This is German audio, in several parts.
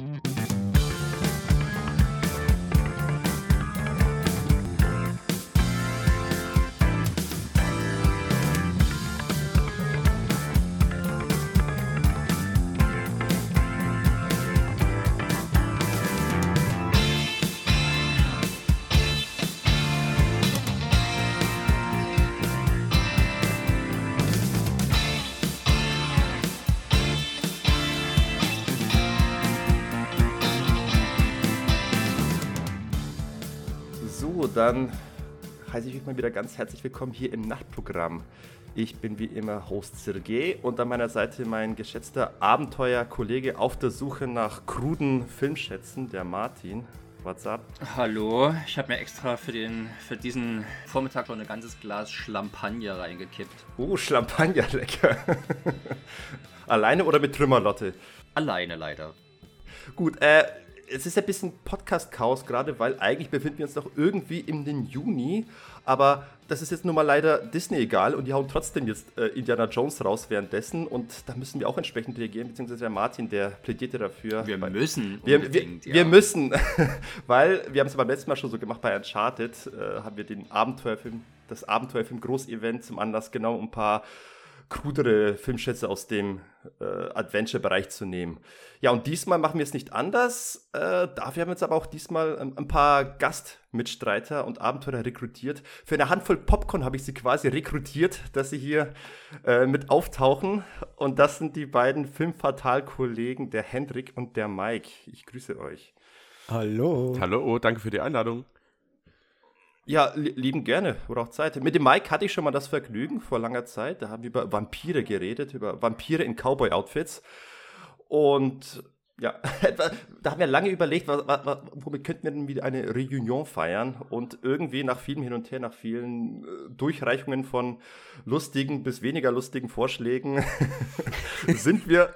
Mm-hmm. Dann heiße ich euch mal wieder ganz herzlich willkommen hier im Nachtprogramm. Ich bin wie immer Host Sergej und an meiner Seite mein geschätzter Abenteuerkollege auf der Suche nach kruden Filmschätzen, der Martin. What's up? Hallo, ich habe mir extra für, den, für diesen Vormittag noch ein ganzes Glas Schlampagner reingekippt. Oh, Champagner, lecker. Alleine oder mit Trümmerlotte? Alleine leider. Gut, äh, es ist ein bisschen Podcast-Chaos gerade, weil eigentlich befinden wir uns noch irgendwie im den Juni, aber das ist jetzt nun mal leider Disney egal und die hauen trotzdem jetzt äh, Indiana Jones raus währenddessen und da müssen wir auch entsprechend reagieren, beziehungsweise der Martin, der plädierte dafür. Wir müssen wir, wir, ja. wir, müssen, weil wir haben es beim letzten Mal schon so gemacht bei Uncharted, äh, haben wir den Abenteuerfilm, das Abenteuerfilm Großevent zum Anlass genommen, um ein paar krudere Filmschätze aus dem äh, Adventure-Bereich zu nehmen. Ja, und diesmal machen wir es nicht anders. Äh, dafür haben wir jetzt aber auch diesmal ein, ein, paar Gastmitstreiter und Abenteurer rekrutiert. Für eine Handvoll Popcorn habe ich sie quasi rekrutiert, dass sie hier äh, mit auftauchen. Und das sind die beiden Filmfatal-Kollegen, der Hendrik und der Mike. Ich grüße euch. Hallo. Hallo, danke für die Einladung. Ja, lieben gerne, oder auch Zeit. Mit dem Mike hatte ich schon mal das Vergnügen vor langer Zeit. Da haben wir über Vampire geredet, über Vampire in Cowboy-Outfits. Und ja, da haben wir lange überlegt, was, was, womit könnten wir denn wieder eine Reunion feiern? Und irgendwie nach vielem Hin und Her, nach vielen äh, Durchreichungen von lustigen bis weniger lustigen Vorschlägen sind wir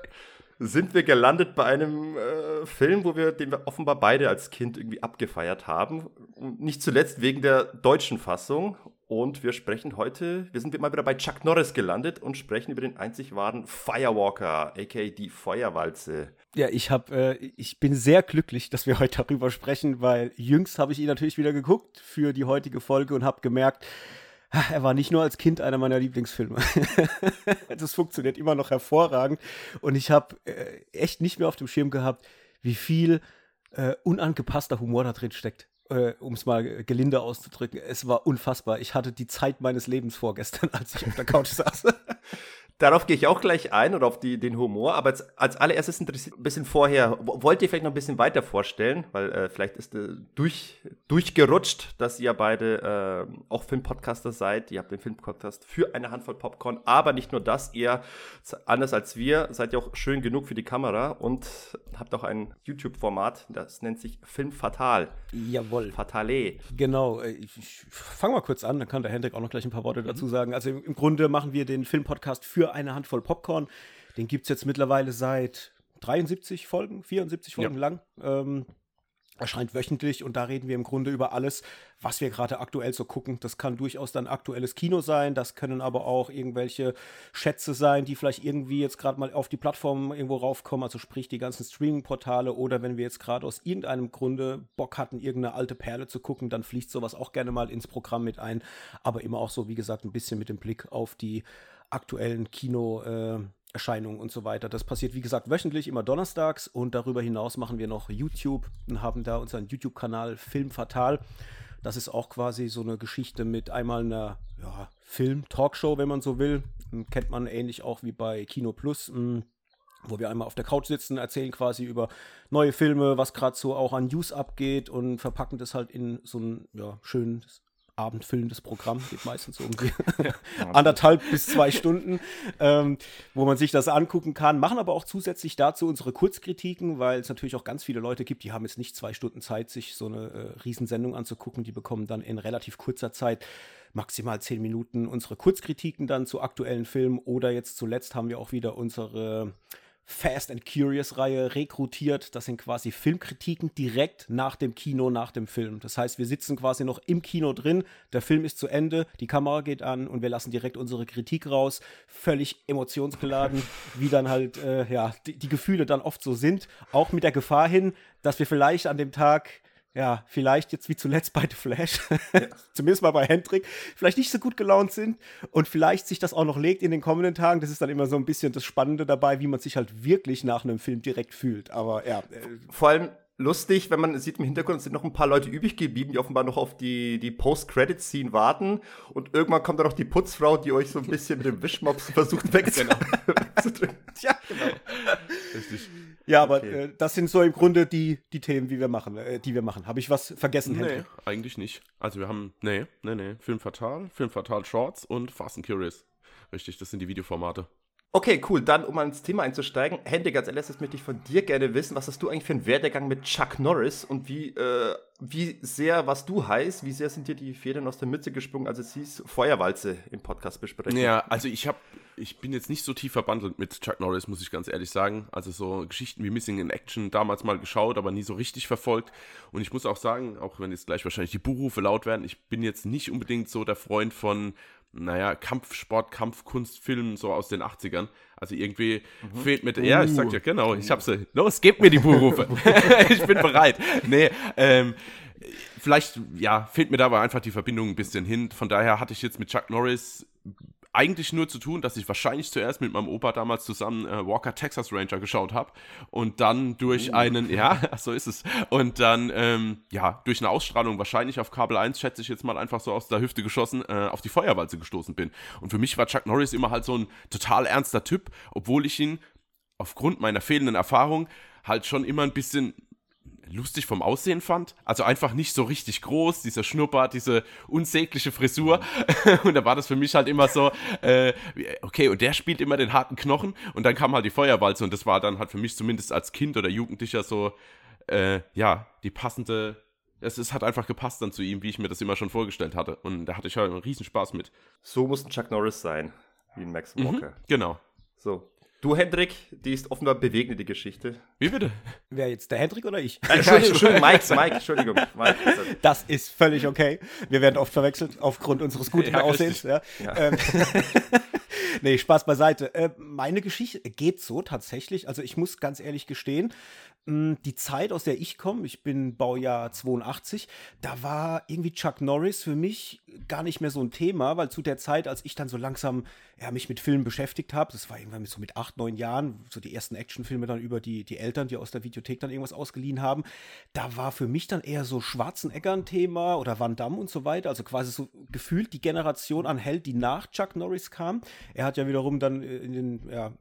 sind wir gelandet bei einem äh, Film, wo wir, den wir offenbar beide als Kind irgendwie abgefeiert haben. Nicht zuletzt wegen der deutschen Fassung. Und wir sprechen heute, wir sind mal wieder bei Chuck Norris gelandet und sprechen über den einzig wahren Firewalker, aka die Feuerwalze. Ja, ich hab, äh, ich bin sehr glücklich, dass wir heute darüber sprechen, weil jüngst habe ich ihn natürlich wieder geguckt für die heutige Folge und habe gemerkt, er war nicht nur als Kind einer meiner Lieblingsfilme. das funktioniert immer noch hervorragend. Und ich habe äh, echt nicht mehr auf dem Schirm gehabt, wie viel äh, unangepasster Humor da drin steckt. Äh, um es mal gelinde auszudrücken. Es war unfassbar. Ich hatte die Zeit meines Lebens vorgestern, als ich auf der Couch saß. Darauf gehe ich auch gleich ein oder auf die, den Humor. Aber als, als allererstes interessiert ein bisschen vorher, wollt ihr vielleicht noch ein bisschen weiter vorstellen? Weil äh, vielleicht ist äh, durch, durchgerutscht, dass ihr beide äh, auch Filmpodcaster seid. Ihr habt den Filmpodcast für eine Handvoll Popcorn. Aber nicht nur das, ihr, anders als wir, seid ihr auch schön genug für die Kamera und habt auch ein YouTube-Format, das nennt sich Film Fatal. Jawohl. Fatale. Genau. Äh, ich, ich fange mal kurz an, dann kann der Hendrik auch noch gleich ein paar Worte dazu sagen. Also im, im Grunde machen wir den Filmpodcast für eine Handvoll Popcorn. Den gibt es jetzt mittlerweile seit 73 Folgen, 74 Folgen ja. lang. Ähm, erscheint wöchentlich und da reden wir im Grunde über alles, was wir gerade aktuell so gucken. Das kann durchaus dann aktuelles Kino sein, das können aber auch irgendwelche Schätze sein, die vielleicht irgendwie jetzt gerade mal auf die Plattform irgendwo raufkommen, also sprich die ganzen Streaming-Portale oder wenn wir jetzt gerade aus irgendeinem Grunde Bock hatten, irgendeine alte Perle zu gucken, dann fließt sowas auch gerne mal ins Programm mit ein, aber immer auch so, wie gesagt, ein bisschen mit dem Blick auf die aktuellen Kinoerscheinungen äh, und so weiter. Das passiert, wie gesagt, wöchentlich, immer donnerstags. Und darüber hinaus machen wir noch YouTube und haben da unseren YouTube-Kanal Film Fatal. Das ist auch quasi so eine Geschichte mit einmal einer ja, Film-Talkshow, wenn man so will. Kennt man ähnlich auch wie bei Kino Plus hm, wo wir einmal auf der Couch sitzen, erzählen quasi über neue Filme, was gerade so auch an News abgeht und verpacken das halt in so ein ja, schönes abendfüllendes Programm, geht meistens so um die anderthalb bis zwei Stunden, ähm, wo man sich das angucken kann. Machen aber auch zusätzlich dazu unsere Kurzkritiken, weil es natürlich auch ganz viele Leute gibt, die haben jetzt nicht zwei Stunden Zeit, sich so eine äh, Riesensendung anzugucken. Die bekommen dann in relativ kurzer Zeit maximal zehn Minuten unsere Kurzkritiken dann zu aktuellen Filmen oder jetzt zuletzt haben wir auch wieder unsere Fast and Curious-Reihe rekrutiert. Das sind quasi Filmkritiken direkt nach dem Kino, nach dem Film. Das heißt, wir sitzen quasi noch im Kino drin, der Film ist zu Ende, die Kamera geht an und wir lassen direkt unsere Kritik raus. Völlig emotionsgeladen, wie dann halt, äh, ja, die, die Gefühle dann oft so sind. Auch mit der Gefahr hin, dass wir vielleicht an dem Tag ja, vielleicht jetzt wie zuletzt bei The Flash, ja. zumindest mal bei Hendrik, vielleicht nicht so gut gelaunt sind und vielleicht sich das auch noch legt in den kommenden Tagen. Das ist dann immer so ein bisschen das Spannende dabei, wie man sich halt wirklich nach einem Film direkt fühlt. Aber ja. Äh, Vor allem lustig, wenn man sieht im Hintergrund sind noch ein paar Leute übrig geblieben, die offenbar noch auf die, die Post-Credit-Scene warten. Und irgendwann kommt dann noch die Putzfrau, die euch so ein bisschen mit dem Wischmops versucht wegzudrücken. Genau. ja, genau. Richtig. Ja, aber okay. äh, das sind so im Grunde die, die Themen, die wir machen, äh, die wir machen. Habe ich was vergessen? Nee, Henry? eigentlich nicht. Also wir haben, nee, nee, nee, Film Fatal, Film Fatal Shorts und Fast and Curious. Richtig, das sind die Videoformate. Okay, cool. Dann, um ins Thema einzusteigen, Henry, als erstes möchte ich von dir gerne wissen, was hast du eigentlich für einen Werdegang mit Chuck Norris und wie, äh, wie sehr, was du heißt, wie sehr sind dir die Federn aus der Mütze gesprungen, als es hieß, Feuerwalze im Podcast besprechen? Ja, also ich habe, ich bin jetzt nicht so tief verbandelt mit Chuck Norris, muss ich ganz ehrlich sagen. Also so Geschichten wie Missing in Action damals mal geschaut, aber nie so richtig verfolgt. Und ich muss auch sagen, auch wenn jetzt gleich wahrscheinlich die Buchrufe laut werden, ich bin jetzt nicht unbedingt so der Freund von naja, Kampfsport, Kampfkunstfilm so aus den 80ern. Also irgendwie mhm. fehlt mir, uh. ja, ich sag ja, genau, ich hab's, los, gebt mir die Buchrufe. ich bin bereit. Nee, ähm, vielleicht, ja, fehlt mir dabei einfach die Verbindung ein bisschen hin. Von daher hatte ich jetzt mit Chuck Norris eigentlich nur zu tun, dass ich wahrscheinlich zuerst mit meinem Opa damals zusammen äh, Walker Texas Ranger geschaut habe und dann durch uh. einen, ja, so ist es, und dann, ähm, ja, durch eine Ausstrahlung wahrscheinlich auf Kabel 1, schätze ich jetzt mal einfach so aus der Hüfte geschossen, äh, auf die Feuerwalze gestoßen bin. Und für mich war Chuck Norris immer halt so ein total ernster Typ, obwohl ich ihn aufgrund meiner fehlenden Erfahrung halt schon immer ein bisschen lustig vom Aussehen fand. Also einfach nicht so richtig groß, dieser Schnurrbart, diese unsägliche Frisur. und da war das für mich halt immer so, äh, okay, und der spielt immer den harten Knochen und dann kam halt die Feuerwalze und das war dann halt für mich zumindest als Kind oder Jugendlicher so, äh, ja, die passende, es, es hat einfach gepasst dann zu ihm, wie ich mir das immer schon vorgestellt hatte. Und da hatte ich halt einen Riesenspaß mit. So muss ein Chuck Norris sein, wie ein Max mhm, Walker. Mhm, genau. So, Du, Hendrik, die ist offenbar bewegende, Geschichte. Wie bitte? Wer jetzt, der Hendrik oder ich? Äh, Entschuldigung, Entschuldigung, Mike, Mike, Entschuldigung. Mike. Das ist völlig okay. Wir werden oft verwechselt aufgrund unseres guten ja, Aussehens. Ja. Ja. Ähm, nee, Spaß beiseite. Äh, meine Geschichte geht so tatsächlich. Also ich muss ganz ehrlich gestehen, die Zeit, aus der ich komme, ich bin Baujahr 82, da war irgendwie Chuck Norris für mich gar nicht mehr so ein Thema, weil zu der Zeit, als ich dann so langsam ja, mich mit Filmen beschäftigt habe, das war irgendwann so mit acht, neun Jahren, so die ersten Actionfilme dann über die, die Eltern, die aus der Videothek dann irgendwas ausgeliehen haben, da war für mich dann eher so Schwarzenegger ein Thema oder Van Damme und so weiter, also quasi so gefühlt die Generation an Held, die nach Chuck Norris kam. Er hat ja wiederum dann in den ja,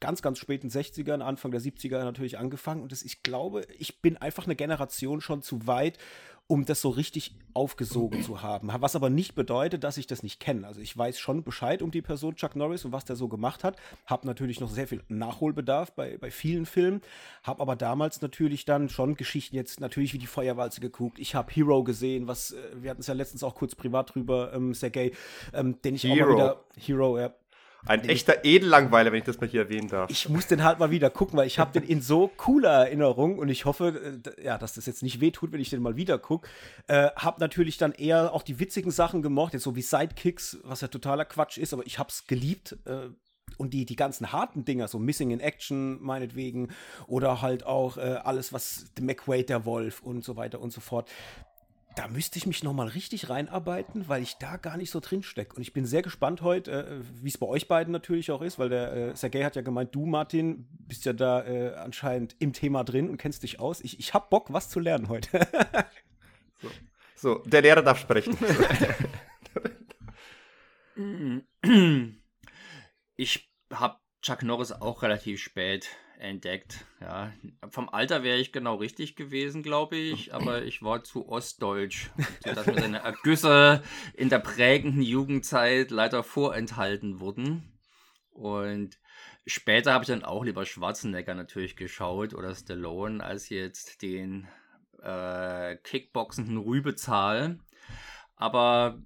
ganz, ganz späten 60ern, Anfang der 70er natürlich angefangen. Und das, ich glaube, ich bin einfach eine Generation schon zu weit, um das so richtig aufgesogen zu haben. Was aber nicht bedeutet, dass ich das nicht kenne. Also ich weiß schon Bescheid um die Person Chuck Norris und was der so gemacht hat. Hab natürlich noch sehr viel Nachholbedarf bei, bei vielen Filmen. Hab aber damals natürlich dann schon Geschichten jetzt natürlich wie die Feuerwalze geguckt. Ich habe Hero gesehen, was, äh, wir hatten es ja letztens auch kurz privat drüber, ähm, Sergei, ähm, den ich Hero. auch mal wieder, Hero, ja, ein echter Edellangweiler, wenn ich das mal hier erwähnen darf. Ich muss den halt mal wieder gucken, weil ich habe den in so cooler Erinnerung und ich hoffe, äh, ja, dass das jetzt nicht wehtut, wenn ich den mal wieder gucke. Äh, hab natürlich dann eher auch die witzigen Sachen gemocht, jetzt so wie Sidekicks, was ja totaler Quatsch ist, aber ich hab's geliebt. Äh, und die, die ganzen harten Dinger, so Missing in Action meinetwegen, oder halt auch äh, alles, was The McWade, der Wolf und so weiter und so fort da müsste ich mich noch mal richtig reinarbeiten, weil ich da gar nicht so drin stecke. Und ich bin sehr gespannt heute, äh, wie es bei euch beiden natürlich auch ist, weil der äh, Sergei hat ja gemeint, du Martin bist ja da äh, anscheinend im Thema drin und kennst dich aus. Ich, ich habe Bock, was zu lernen heute. so. so, der Lehrer darf sprechen. ich habe Chuck Norris auch relativ spät entdeckt. Ja, vom Alter wäre ich genau richtig gewesen, glaube ich, aber ich war zu ostdeutsch, sodass mir seine Ergüsse in der prägenden Jugendzeit leider vorenthalten wurden. Und später habe ich dann auch lieber Schwarzenegger natürlich geschaut oder Stallone als jetzt den äh, kickboxenden Rübezahl. Aber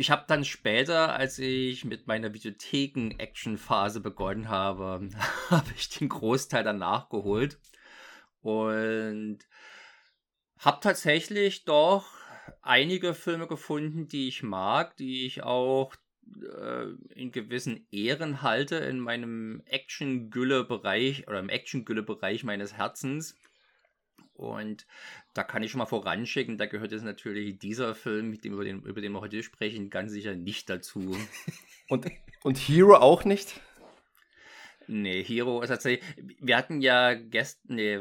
ich habe dann später, als ich mit meiner Videotheken-Action-Phase begonnen habe, habe ich den Großteil dann nachgeholt und habe tatsächlich doch einige Filme gefunden, die ich mag, die ich auch äh, in gewissen Ehren halte in meinem Action-Gülle-Bereich oder im Action-Gülle-Bereich meines Herzens. Und da kann ich schon mal voranschicken, da gehört jetzt natürlich dieser Film, mit dem, über, den, über den wir heute sprechen, ganz sicher nicht dazu. und, und Hero auch nicht? Nee, Hero ist tatsächlich. Wir hatten ja gestern, nee,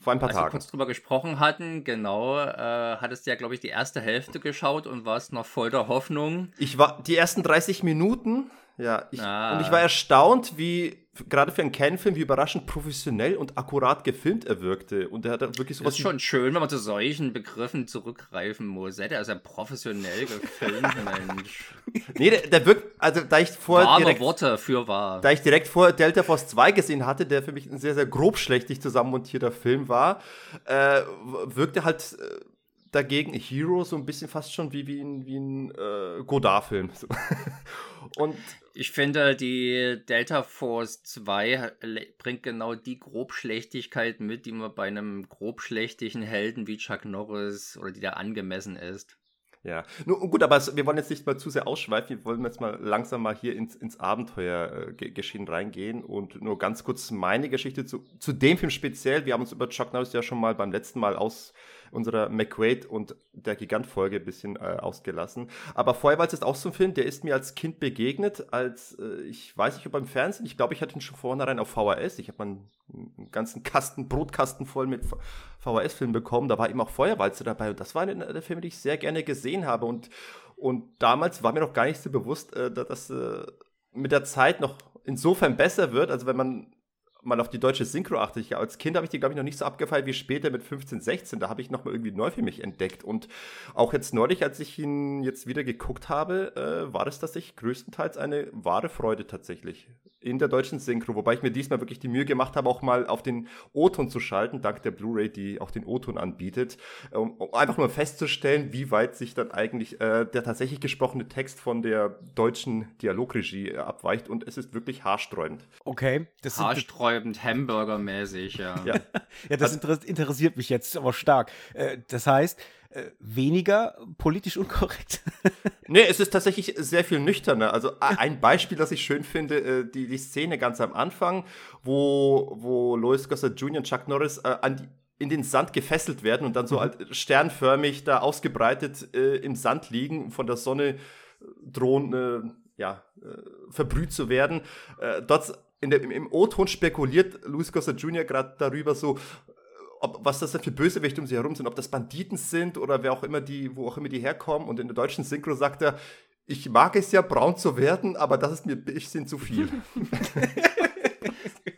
vor ein paar als Tagen. wir kurz drüber gesprochen hatten, genau, äh, hattest du ja, glaube ich, die erste Hälfte geschaut und warst noch voll der Hoffnung. Ich war die ersten 30 Minuten, ja, ich, ah. und ich war erstaunt, wie gerade für einen Ken-Film, wie überraschend professionell und akkurat gefilmt er wirkte. Und er hat wirklich sowas. Das ist schon schön, wenn man zu solchen Begriffen zurückgreifen muss. Er ist ja professionell gefilmt, Mensch. Nee, der, der, wirkt, also da ich vorher. direkt, Worte für wahr. Da ich direkt vor Delta Force 2 gesehen hatte, der für mich ein sehr, sehr grobschlächtig zusammenmontierter Film war, äh, wirkte halt. Äh, dagegen Hero so ein bisschen fast schon wie, wie ein, wie ein äh, Godard-Film. Und ich finde, die Delta Force 2 bringt genau die Grobschlechtigkeit mit, die man bei einem grobschlächtigen Helden wie Chuck Norris oder die da angemessen ist. Ja, nun gut, aber wir wollen jetzt nicht mal zu sehr ausschweifen, wir wollen jetzt mal langsam mal hier ins, ins Abenteuergeschehen reingehen und nur ganz kurz meine Geschichte zu, zu dem Film speziell. Wir haben uns über Chuck Norris ja schon mal beim letzten Mal aus, unserer McQuaid und der Gigant-Folge ein bisschen äh, ausgelassen. Aber Feuerwalz ist auch so ein Film, der ist mir als Kind begegnet, als äh, ich weiß nicht, ob beim Fernsehen, ich glaube, ich hatte ihn schon vornherein auf VHS. Ich habe einen, einen, ganzen Kasten, Brotkasten voll mit VHS-Filmen bekommen. Da war eben auch Feuerwalze dabei und das war einer der Filme, die ich sehr gerne gesehen habe. Und, und damals war mir noch gar nicht so bewusst, äh, dass das äh, mit der Zeit noch insofern besser wird. Also wenn man mal auf die deutsche Synchro achte. Ich, als Kind habe ich die, glaube ich, noch nicht so abgefeiert wie später mit 15, 16. Da habe ich nochmal irgendwie neu für mich entdeckt. Und auch jetzt neulich, als ich ihn jetzt wieder geguckt habe, äh, war es tatsächlich größtenteils eine wahre Freude tatsächlich in der deutschen Synchro. Wobei ich mir diesmal wirklich die Mühe gemacht habe, auch mal auf den O-Ton zu schalten, dank der Blu-ray, die auch den O-Ton anbietet, um, um, einfach mal festzustellen, wie weit sich dann eigentlich äh, der tatsächlich gesprochene Text von der deutschen Dialogregie äh, abweicht. Und es ist wirklich haarsträubend. Okay. Das haarsträubend Hamburger-mäßig, ja. ja. ja, das also, interessiert mich jetzt aber stark. Äh, das heißt, äh, weniger politisch unkorrekt. nee, es ist tatsächlich sehr viel nüchterner. Also ein Beispiel, das ich schön finde, äh, die, die Szene ganz am Anfang, wo, wo Lois Gossett Jr. und Chuck Norris an die in den Sand gefesselt werden und dann so mhm. halt sternförmig da ausgebreitet äh, im Sand liegen, von der Sonne drohen, äh, ja, äh, verbrüht zu werden. Äh, dort der, im O-Ton spekuliert Louis Gossett Jr. gerade darüber so, ob, was das denn für Bösewichte um sie herum sind, ob das Banditen sind oder wer auch immer die, wo auch immer die herkommen. Und in der deutschen Synchro sagt er, ich mag es ja, braun zu werden, aber das ist mir ein bisschen zu viel.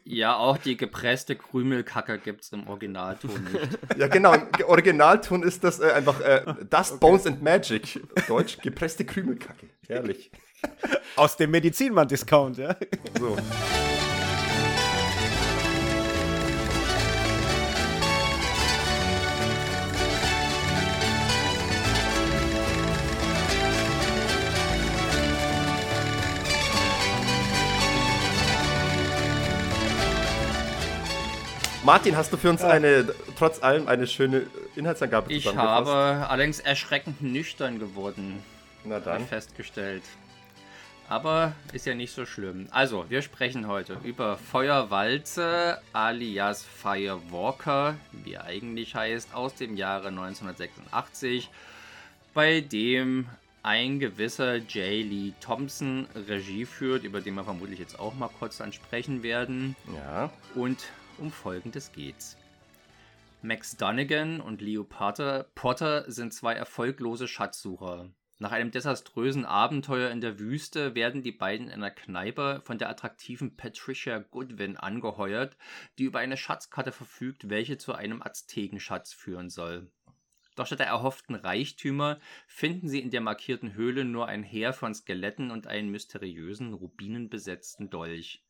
Ja, auch die gepresste Krümelkacke gibt es im Originalton nicht. Ja, genau. Im Originalton ist das äh, einfach äh, Dust, okay. Bones and Magic. Deutsch, gepresste Krümelkacke. Herrlich. Aus dem Medizinmann-Discount, ja. So. Martin, hast du für uns eine, trotz allem eine schöne Inhaltsangabe Ich habe allerdings erschreckend nüchtern geworden. Na dann. Festgestellt. Aber ist ja nicht so schlimm. Also, wir sprechen heute über Feuerwalze alias Firewalker, wie er eigentlich heißt, aus dem Jahre 1986, bei dem ein gewisser J. Lee Thompson Regie führt, über den wir vermutlich jetzt auch mal kurz ansprechen werden. Ja. Und um Folgendes geht's. Max Dunnigan und Leo Potter, Potter sind zwei erfolglose Schatzsucher. Nach einem desaströsen Abenteuer in der Wüste werden die beiden in einer Kneipe von der attraktiven Patricia Goodwin angeheuert, die über eine Schatzkarte verfügt, welche zu einem Aztekenschatz führen soll. Doch statt der erhofften Reichtümer finden sie in der markierten Höhle nur ein Heer von Skeletten und einen mysteriösen, rubinenbesetzten Dolch.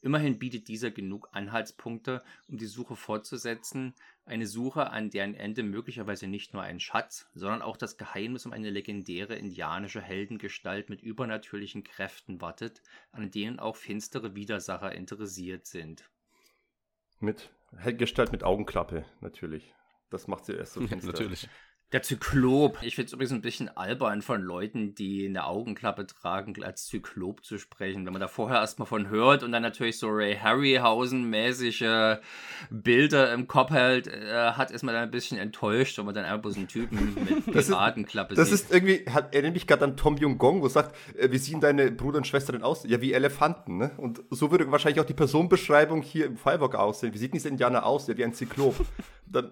Immerhin bietet dieser genug Anhaltspunkte, um die Suche fortzusetzen, eine Suche, an deren Ende möglicherweise nicht nur ein Schatz, sondern auch das Geheimnis um eine legendäre indianische Heldengestalt mit übernatürlichen Kräften wartet, an denen auch finstere Widersacher interessiert sind. Mit Gestalt mit Augenklappe, natürlich. Das macht sie erst so finster. natürlich. Der Zyklop. Ich finde es übrigens ein bisschen albern von Leuten, die eine Augenklappe tragen, als Zyklop zu sprechen. Wenn man da vorher erstmal von hört und dann natürlich so Ray Harryhausen-mäßige Bilder im Kopf hält, äh, hat, ist man dann ein bisschen enttäuscht, wenn man dann einfach so einen Typen mit Piratenklappe sieht. Das ist irgendwie, hat, erinnert mich gerade an Tom Jung-Gong, wo sagt, äh, wie sehen deine Bruder und Schwester denn aus? Ja, wie Elefanten, ne? Und so würde wahrscheinlich auch die Personenbeschreibung hier im Firewalk aussehen. Wie sieht dieser Indianer aus? Ja, wie ein Zyklop. dann.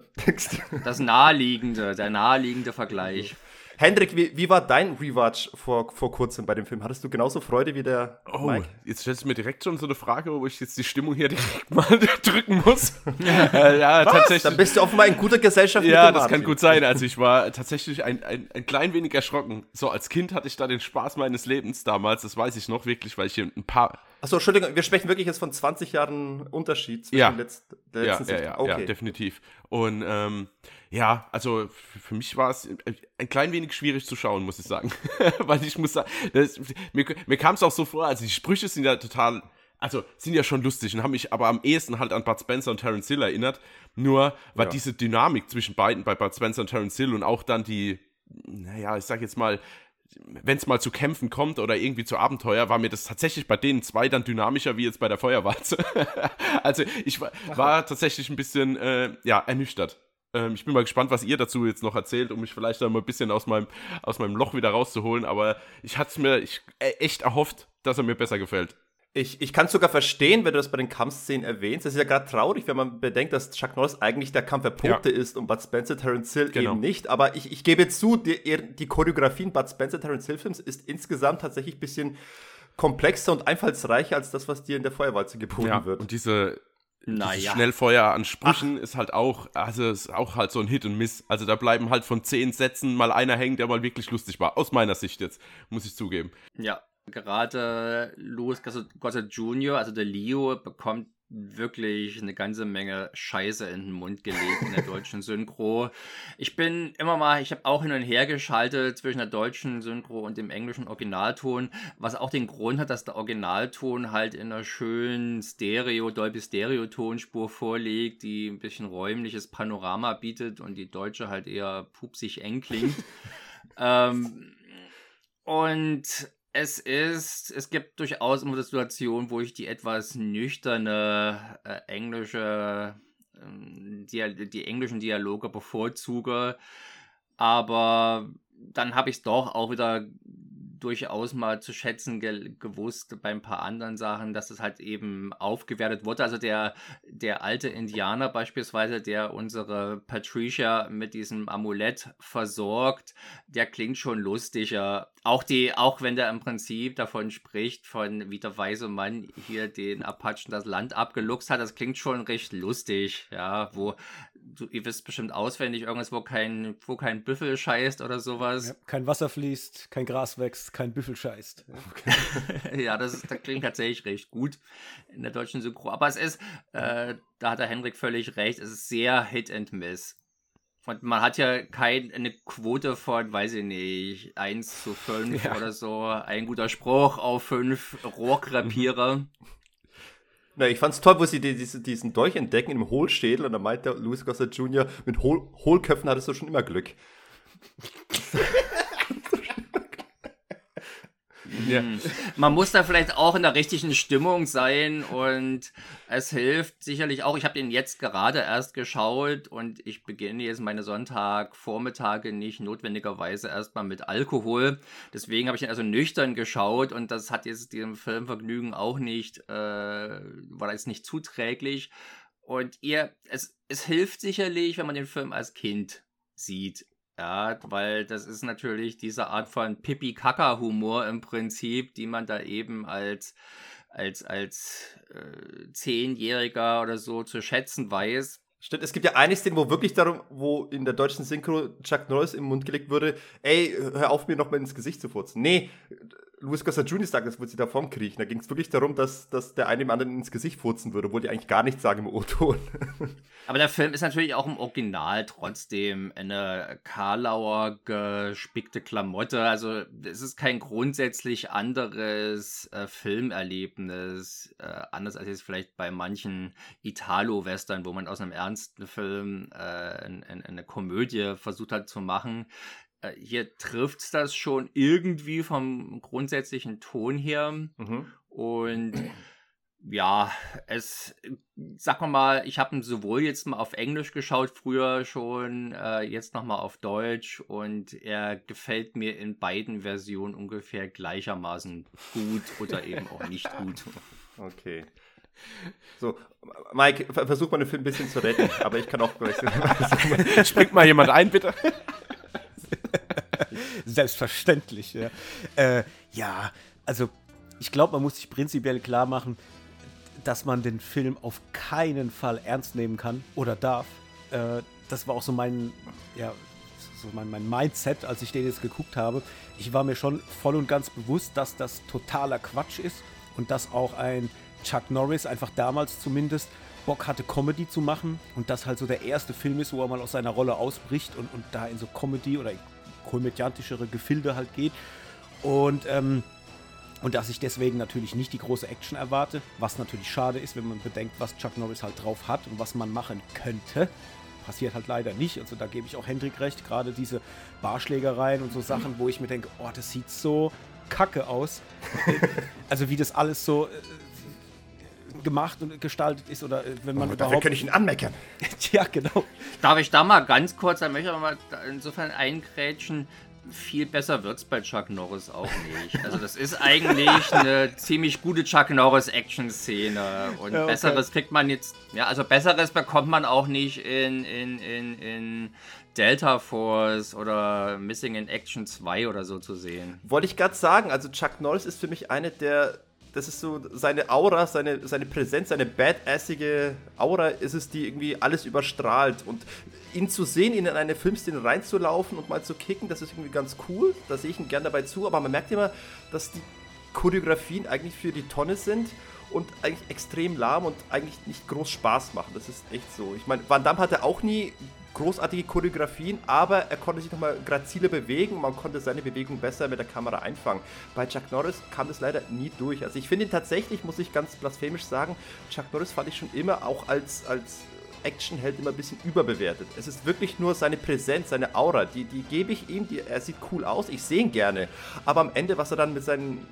Das Naheliegende, der Naheliegende naheliegende Vergleich. Hendrik, wie, wie war dein Rewatch vor, vor kurzem bei dem Film? Hattest du genauso Freude wie der Oh, Mike? jetzt stellst du mir direkt schon so eine Frage, wo ich jetzt die Stimmung hier direkt mal drücken muss. äh, ja, Was? tatsächlich. Dann bist du offenbar in guter Gesellschaft Ja, das kann gut sein. Also ich war tatsächlich ein, ein, ein klein wenig erschrocken. So, als Kind hatte ich da den Spaß meines Lebens damals, das weiß ich noch wirklich, weil ich hier ein paar Achso, Entschuldigung, wir sprechen wirklich jetzt von 20 Jahren Unterschied zwischen ja. Letzt, der letzten ja, ja, ja, okay. ja, definitiv. Und ähm, ja, also für mich war es ein klein wenig schwierig zu schauen, muss ich sagen. Weil ich muss sagen, das, mir, mir kam es auch so vor, also die Sprüche sind ja total, also sind ja schon lustig und haben mich aber am ehesten halt an Bud Spencer und Terence Hill erinnert. Nur war ja. diese Dynamik zwischen beiden, bei Bud Spencer und Terence Hill und auch dann die, naja, ich sag jetzt mal, wenn es mal zu Kämpfen kommt oder irgendwie zu Abenteuer, war mir das tatsächlich bei denen zwei dann dynamischer wie jetzt bei der Feuerwalze. also ich war, war, tatsächlich ein bisschen äh, ja, ernüchtert. Ähm, ich bin mal gespannt, was ihr dazu jetzt noch erzählt, um mich vielleicht dann mal ein bisschen aus meinem, aus meinem Loch wieder rauszuholen. Aber ich hatte es mir ich, äh, echt erhofft, dass er mir besser gefällt. Ich, ich kann es sogar verstehen, wenn du das bei den Kampfszenen erwähnst. Das ist ja gerade traurig, wenn man bedenkt, dass Chuck Norris eigentlich der Kampferprote ja. ist und Bud Spencer, Terence Hill genau. eben nicht. Aber ich, ich gebe zu, die, die Choreografie in Bud Spencer, Terence Hill Films ist insgesamt tatsächlich ein bisschen komplexer und einfallsreicher als das, was dir in der Feuerwalze geboten ja, wird. Und diese, naja. Schnellfeuer an Sprüchen Ach. ist halt auch, also ist auch halt so ein Hit und Miss. Also da bleiben halt von zehn Sätzen mal einer hängen, der mal wirklich lustig war. Aus meiner Sicht jetzt, muss ich zugeben. Ja, Gerade Louis Gossett Jr., also der Leo, bekommt wirklich eine ganze Menge Scheiße in den Mund gelegt in der deutschen Synchro. Ich bin immer mal, ich habe auch hin und her geschaltet zwischen der deutschen Synchro und dem englischen Originalton, was auch den Grund hat, dass der Originalton halt in einer schönen Stereo, Dolby Stereo Tonspur vorliegt, die ein bisschen räumliches Panorama bietet und die deutsche halt eher pupsig eng klingt. ähm, und es ist, es gibt durchaus immer Situationen, wo ich die etwas nüchterne äh, englische, äh, die, die englischen Dialoge bevorzuge. Aber dann habe ich es doch auch wieder durchaus mal zu schätzen ge gewusst bei ein paar anderen Sachen, dass es halt eben aufgewertet wurde. Also der, der alte Indianer beispielsweise, der unsere Patricia mit diesem Amulett versorgt, der klingt schon lustiger. Auch die, auch wenn der im Prinzip davon spricht, von wie der weise Mann hier den Apachen das Land abgeluchst hat, das klingt schon recht lustig, ja, wo du, ihr wisst bestimmt auswendig, irgendwas, wo kein, wo kein Büffel scheißt oder sowas. Ja, kein Wasser fließt, kein Gras wächst, kein Büffel scheißt. Okay. ja, das, ist, das klingt tatsächlich recht gut in der deutschen Synchro. Aber es ist, äh, da hat der Henrik völlig recht, es ist sehr Hit and Miss. Und man hat ja keine Quote von, weiß ich nicht, 1 zu 5 ja. oder so. Ein guter Spruch auf 5 Rohrkrepierer. Na, ich fand's toll, wo sie die, diese, diesen Dolch entdecken im Hohlschädel und dann meint der Louis Gossett Jr., mit Hohl Hohlköpfen hattest du schon immer Glück. Ja. Mhm. Man muss da vielleicht auch in der richtigen Stimmung sein und es hilft sicherlich auch. Ich habe den jetzt gerade erst geschaut und ich beginne jetzt meine Sonntagvormittage nicht notwendigerweise erstmal mit Alkohol. Deswegen habe ich ihn also nüchtern geschaut und das hat jetzt dem Filmvergnügen auch nicht, äh, war jetzt nicht zuträglich. Und ihr, es, es hilft sicherlich, wenn man den Film als Kind sieht. Ja, weil das ist natürlich diese Art von Pipi-Kaka-Humor im Prinzip, die man da eben als, als, als äh, Zehnjähriger oder so zu schätzen weiß. Stimmt, es gibt ja eine Szene, wo wirklich darum, wo in der deutschen Synchro Chuck Norris im Mund gelegt wurde, ey, hör auf mir noch mal ins Gesicht zu furzen. Nee, Louis Gossett Jr. sagt, das wo sie davon kriechen. Da ging es wirklich darum, dass, dass der eine dem anderen ins Gesicht furzen würde, obwohl die eigentlich gar nichts sagen im O-Ton. Aber der Film ist natürlich auch im Original trotzdem eine Karlauer gespickte Klamotte. Also es ist kein grundsätzlich anderes äh, Filmerlebnis, äh, anders als jetzt vielleicht bei manchen Italo-Western, wo man aus einem ernsten Film äh, eine, eine Komödie versucht hat zu machen. Äh, hier trifft es das schon irgendwie vom grundsätzlichen Ton her. Mhm. Und ja, es, sag mal, ich habe ihn sowohl jetzt mal auf Englisch geschaut, früher schon, äh, jetzt nochmal auf Deutsch und er gefällt mir in beiden Versionen ungefähr gleichermaßen gut oder eben auch nicht gut. Okay. So, Mike, versuch mal den Film ein bisschen zu retten, aber ich kann auch gleich. Springt mal jemand ein, bitte. Selbstverständlich, ja. Äh, ja, also ich glaube, man muss sich prinzipiell klar machen, dass man den Film auf keinen Fall ernst nehmen kann oder darf. Äh, das war auch so mein, ja, so mein, mein Mindset, als ich den jetzt geguckt habe. Ich war mir schon voll und ganz bewusst, dass das totaler Quatsch ist und dass auch ein Chuck Norris einfach damals zumindest Bock hatte, Comedy zu machen und das halt so der erste Film ist, wo er mal aus seiner Rolle ausbricht und, und da in so Comedy oder komödiantischere Gefilde halt geht. Und, ähm, und dass ich deswegen natürlich nicht die große Action erwarte, was natürlich schade ist, wenn man bedenkt, was Chuck Norris halt drauf hat und was man machen könnte. Passiert halt leider nicht. Also da gebe ich auch Hendrik recht. Gerade diese Barschlägereien und so Sachen, wo ich mir denke, oh, das sieht so kacke aus. also wie das alles so äh, gemacht und gestaltet ist oder äh, wenn man oh, überhaupt... Dafür kann ich ihn anmeckern. ja, genau. Darf ich da mal ganz kurz, da möchte ich mal insofern eingrätschen, viel besser wird es bei Chuck Norris auch nicht. Also das ist eigentlich eine ziemlich gute Chuck Norris Action-Szene. Und ja, okay. besseres kriegt man jetzt, ja, also besseres bekommt man auch nicht in, in, in, in Delta Force oder Missing in Action 2 oder so zu sehen. Wollte ich gerade sagen, also Chuck Norris ist für mich eine der das ist so seine Aura, seine, seine Präsenz, seine badassige Aura ist es, die irgendwie alles überstrahlt. Und ihn zu sehen, ihn in eine Filmszene reinzulaufen und mal zu kicken, das ist irgendwie ganz cool. Da sehe ich ihn gern dabei zu. Aber man merkt immer, dass die Choreografien eigentlich für die Tonne sind und eigentlich extrem lahm und eigentlich nicht groß Spaß machen. Das ist echt so. Ich meine, Van Damme hatte auch nie großartige Choreografien, aber er konnte sich nochmal grazile bewegen. Man konnte seine Bewegung besser mit der Kamera einfangen. Bei Chuck Norris kam es leider nie durch. Also ich finde ihn tatsächlich, muss ich ganz blasphemisch sagen, Chuck Norris fand ich schon immer auch als, als Actionheld immer ein bisschen überbewertet. Es ist wirklich nur seine Präsenz, seine Aura, die, die gebe ich ihm, die, er sieht cool aus, ich sehe ihn gerne. Aber am Ende, was er dann mit seinen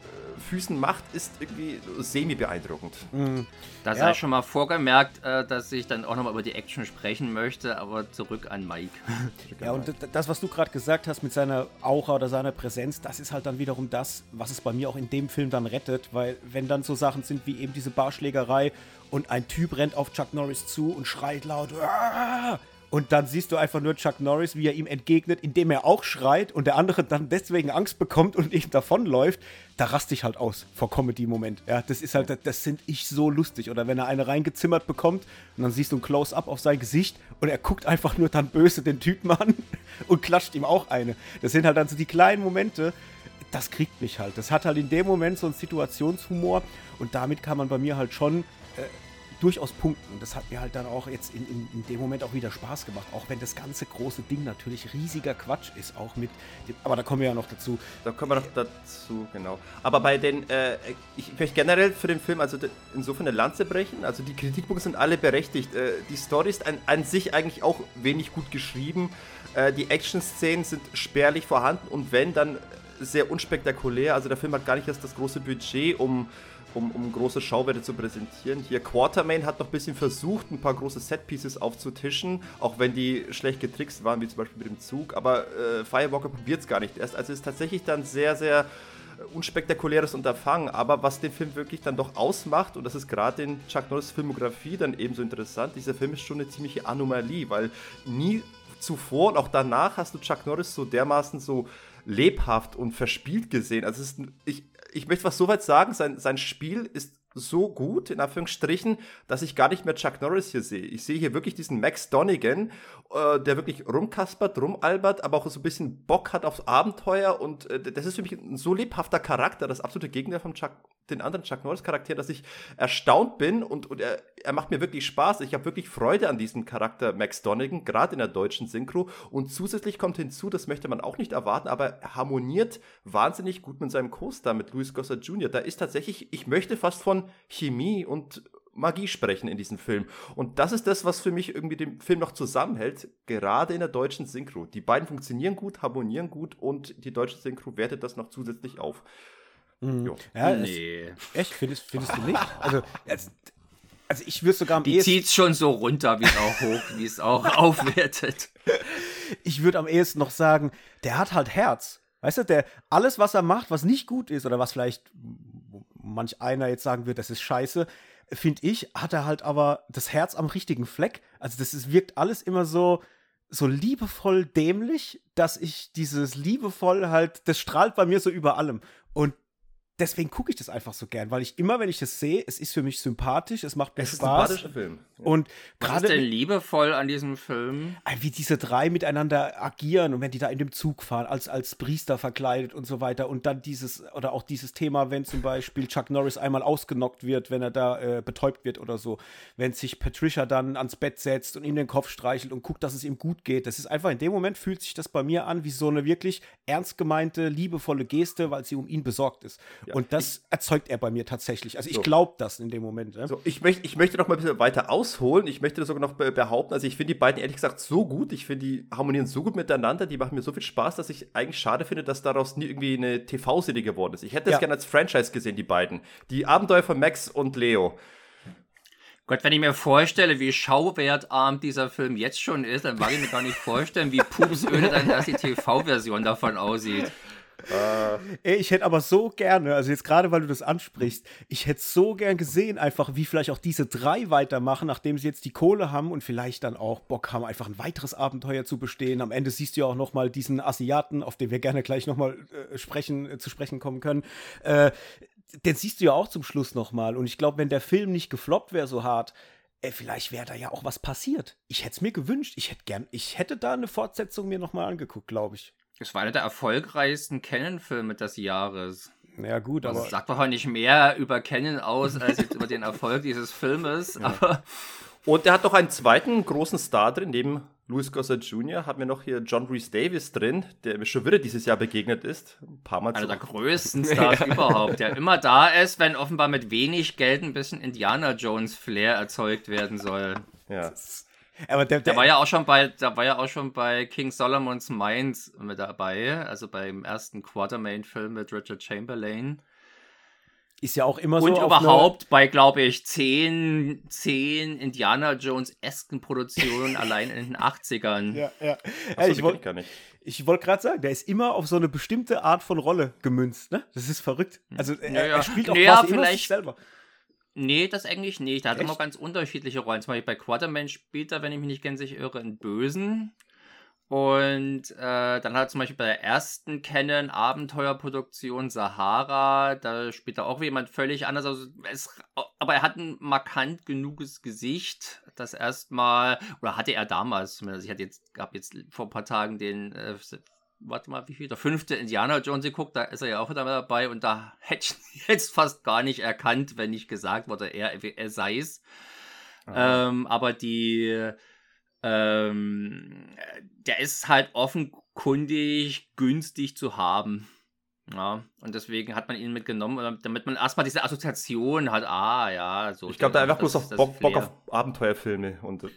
Füßen macht, ist irgendwie semi-beeindruckend. Mhm. Da ja. sei schon mal vorgemerkt, äh, dass ich dann auch nochmal über die Action sprechen möchte, aber zurück an Mike. ja, und das, was du gerade gesagt hast mit seiner Aura oder seiner Präsenz, das ist halt dann wiederum das, was es bei mir auch in dem Film dann rettet, weil wenn dann so Sachen sind wie eben diese Barschlägerei und ein Typ rennt auf Chuck Norris zu und schreit laut, Aah! Und dann siehst du einfach nur Chuck Norris, wie er ihm entgegnet, indem er auch schreit und der andere dann deswegen Angst bekommt und ihm davonläuft. Da raste ich halt aus vor Comedy-Moment. Ja, das ist halt, das sind ich so lustig. Oder wenn er eine reingezimmert bekommt und dann siehst du ein Close-Up auf sein Gesicht und er guckt einfach nur dann böse den Typen an und klatscht ihm auch eine. Das sind halt dann so die kleinen Momente, das kriegt mich halt. Das hat halt in dem Moment so einen Situationshumor und damit kann man bei mir halt schon äh, durchaus punkten. Das hat mir halt dann auch jetzt in, in, in, dem Moment auch wieder Spaß gemacht. Auch wenn das ganze große Ding natürlich riesiger Quatsch ist. Auch mit dem, aber da kommen wir ja noch dazu. Da kommen wir noch dazu, genau. Aber bei den, äh, ich möchte generell für den Film also insofern eine Lanze brechen. Also die Kritikpunkte sind alle berechtigt. Äh, die Story ist an, an, sich eigentlich auch wenig gut geschrieben. Äh, die Action-Szenen sind spärlich vorhanden und wenn, dann sehr unspektakulär. Also der Film hat gar nicht erst das große Budget, um um, um große Schauwerte zu präsentieren. Hier Quartermain hat noch ein bisschen versucht, ein paar große Setpieces aufzutischen, auch wenn die schlecht getrickst waren, wie zum Beispiel mit dem Zug. Aber äh, Firewalker probiert es gar nicht erst. Also es ist tatsächlich dann sehr, sehr unspektakuläres Unterfangen. Aber was den Film wirklich dann doch ausmacht, und das ist gerade in Chuck Norris Filmografie dann ebenso interessant, dieser Film ist schon eine ziemliche Anomalie, weil nie zuvor und auch danach hast du Chuck Norris so dermaßen so lebhaft und verspielt gesehen. Also ist, ich, ich möchte was so weit sagen, sein, sein Spiel ist so gut, in Anführungsstrichen, dass ich gar nicht mehr Chuck Norris hier sehe. Ich sehe hier wirklich diesen Max Donegan, äh, der wirklich rumkaspert, rumalbert, aber auch so ein bisschen Bock hat aufs Abenteuer und äh, das ist für mich ein so lebhafter Charakter, das absolute Gegner von Chuck, den anderen Chuck Norris Charakter, dass ich erstaunt bin und, und er, er macht mir wirklich Spaß. Ich habe wirklich Freude an diesem Charakter Max Donegan, gerade in der deutschen Synchro und zusätzlich kommt hinzu, das möchte man auch nicht erwarten, aber er harmoniert wahnsinnig gut mit seinem Co-Star, mit Louis Gossett Jr. Da ist tatsächlich, ich möchte fast von Chemie und Magie sprechen in diesem Film. Und das ist das, was für mich irgendwie den Film noch zusammenhält, gerade in der deutschen Synchro. Die beiden funktionieren gut, harmonieren gut und die deutsche Synchro wertet das noch zusätzlich auf. Mhm. Ja, nee. Echt? Findest, findest du nicht? Also, also, also ich würde sogar am Die zieht es schon so runter, wie es auch hoch, wie es auch aufwertet. Ich würde am ehesten noch sagen, der hat halt Herz. Weißt du, der, alles, was er macht, was nicht gut ist oder was vielleicht manch einer jetzt sagen wird, das ist scheiße, finde ich, hat er halt aber das Herz am richtigen Fleck. Also das ist, wirkt alles immer so, so liebevoll dämlich, dass ich dieses liebevoll halt, das strahlt bei mir so über allem. Und deswegen gucke ich das einfach so gern, weil ich immer, wenn ich das sehe, es ist für mich sympathisch, es macht mir es Spaß. Ist ein Film. Ja. Und Was ist denn liebevoll an diesem Film? Wie diese drei miteinander agieren und wenn die da in dem Zug fahren, als, als Priester verkleidet und so weiter. Und dann dieses, oder auch dieses Thema, wenn zum Beispiel Chuck Norris einmal ausgenockt wird, wenn er da äh, betäubt wird oder so. Wenn sich Patricia dann ans Bett setzt und ihm den Kopf streichelt und guckt, dass es ihm gut geht. Das ist einfach, in dem Moment fühlt sich das bei mir an wie so eine wirklich ernst gemeinte, liebevolle Geste, weil sie um ihn besorgt ist. Ja. Und das erzeugt er bei mir tatsächlich. Also ich so. glaube das in dem Moment. Ja. So, ich, möcht, ich möchte noch mal ein bisschen weiter ausholen. Ich möchte das sogar noch behaupten. Also ich finde die beiden ehrlich gesagt so gut. Ich finde, die harmonieren so gut miteinander. Die machen mir so viel Spaß, dass ich eigentlich schade finde, dass daraus nie irgendwie eine TV-Serie geworden ist. Ich hätte das ja. gerne als Franchise gesehen, die beiden. Die Abenteuer von Max und Leo. Gott, wenn ich mir vorstelle, wie schauwertarm dieser Film jetzt schon ist, dann mag ich mir gar nicht vorstellen, wie pupsöde dann erst die TV-Version davon aussieht. Ey, ich hätte aber so gerne, also jetzt gerade weil du das ansprichst, ich hätte so gern gesehen, einfach wie vielleicht auch diese drei weitermachen, nachdem sie jetzt die Kohle haben und vielleicht dann auch Bock haben, einfach ein weiteres Abenteuer zu bestehen. Am Ende siehst du ja auch noch mal diesen Asiaten, auf den wir gerne gleich noch mal äh, sprechen, äh, zu sprechen kommen können. Äh, den siehst du ja auch zum Schluss noch mal. Und ich glaube, wenn der Film nicht gefloppt wäre so hart, ey, vielleicht wäre da ja auch was passiert. Ich hätte es mir gewünscht. Ich hätte gern, ich hätte da eine Fortsetzung mir noch mal angeguckt, glaube ich. Es war einer der erfolgreichsten Canon-Filme des Jahres. Ja, gut, aber. Das sagt doch auch nicht mehr über Canon aus, als über den Erfolg dieses Filmes. Ja. Aber Und er hat doch einen zweiten großen Star drin, neben Louis Gossett Jr. haben wir noch hier John Reese Davis drin, der mir schon wieder dieses Jahr begegnet ist. Ein paar Mal Einer der größten Stars überhaupt, der immer da ist, wenn offenbar mit wenig Geld ein bisschen Indiana Jones Flair erzeugt werden soll. Ja. Aber der, der, der, war ja auch schon bei, der war ja auch schon bei King Solomon's Mines mit dabei, also beim ersten Quartermain-Film mit Richard Chamberlain. Ist ja auch immer so. Und überhaupt bei, glaube ich, zehn, zehn Indiana Jones-esken Produktionen allein in den 80ern. Ja, ja. Achso, ich wollte ich wollte gerade sagen, der ist immer auf so eine bestimmte Art von Rolle gemünzt, ne? Das ist verrückt. Also er, ja, er spielt auch ja, quasi vielleicht, immer sich selber. Nee, das eigentlich nicht. Der hat Echt? immer ganz unterschiedliche Rollen. Zum Beispiel bei Quaterman spielt er, wenn ich mich nicht ganz irre, einen Bösen. Und äh, dann hat er zum Beispiel bei der ersten Canon Abenteuerproduktion Sahara, da spielt er auch jemand völlig anders. Also es, aber er hat ein markant genuges Gesicht, das erstmal, oder hatte er damals, zumindest ich hatte jetzt, gab jetzt vor ein paar Tagen den äh, warte mal, wie viel? Der fünfte Indiana Jones geguckt, da ist er ja auch wieder dabei und da hätte ich jetzt fast gar nicht erkannt, wenn nicht gesagt wurde, er, er sei es. Ähm, aber die, ähm, der ist halt offenkundig günstig zu haben. Ja, und deswegen hat man ihn mitgenommen, damit man erstmal diese Assoziation hat, ah ja, so. Ich glaube, da einfach bloß auf Bock, Bock, auf Abenteuerfilme und äh,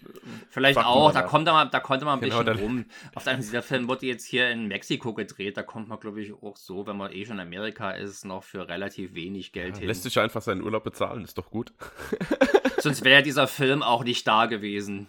Vielleicht auch, da kommt man, da konnte man ein genau, bisschen rum. Auf der dieser Film wurde jetzt hier in Mexiko gedreht, da kommt man, glaube ich, auch so, wenn man eh schon in Amerika ist, noch für relativ wenig Geld ja, hin. Lässt sich einfach seinen Urlaub bezahlen, ist doch gut. Sonst wäre dieser Film auch nicht da gewesen.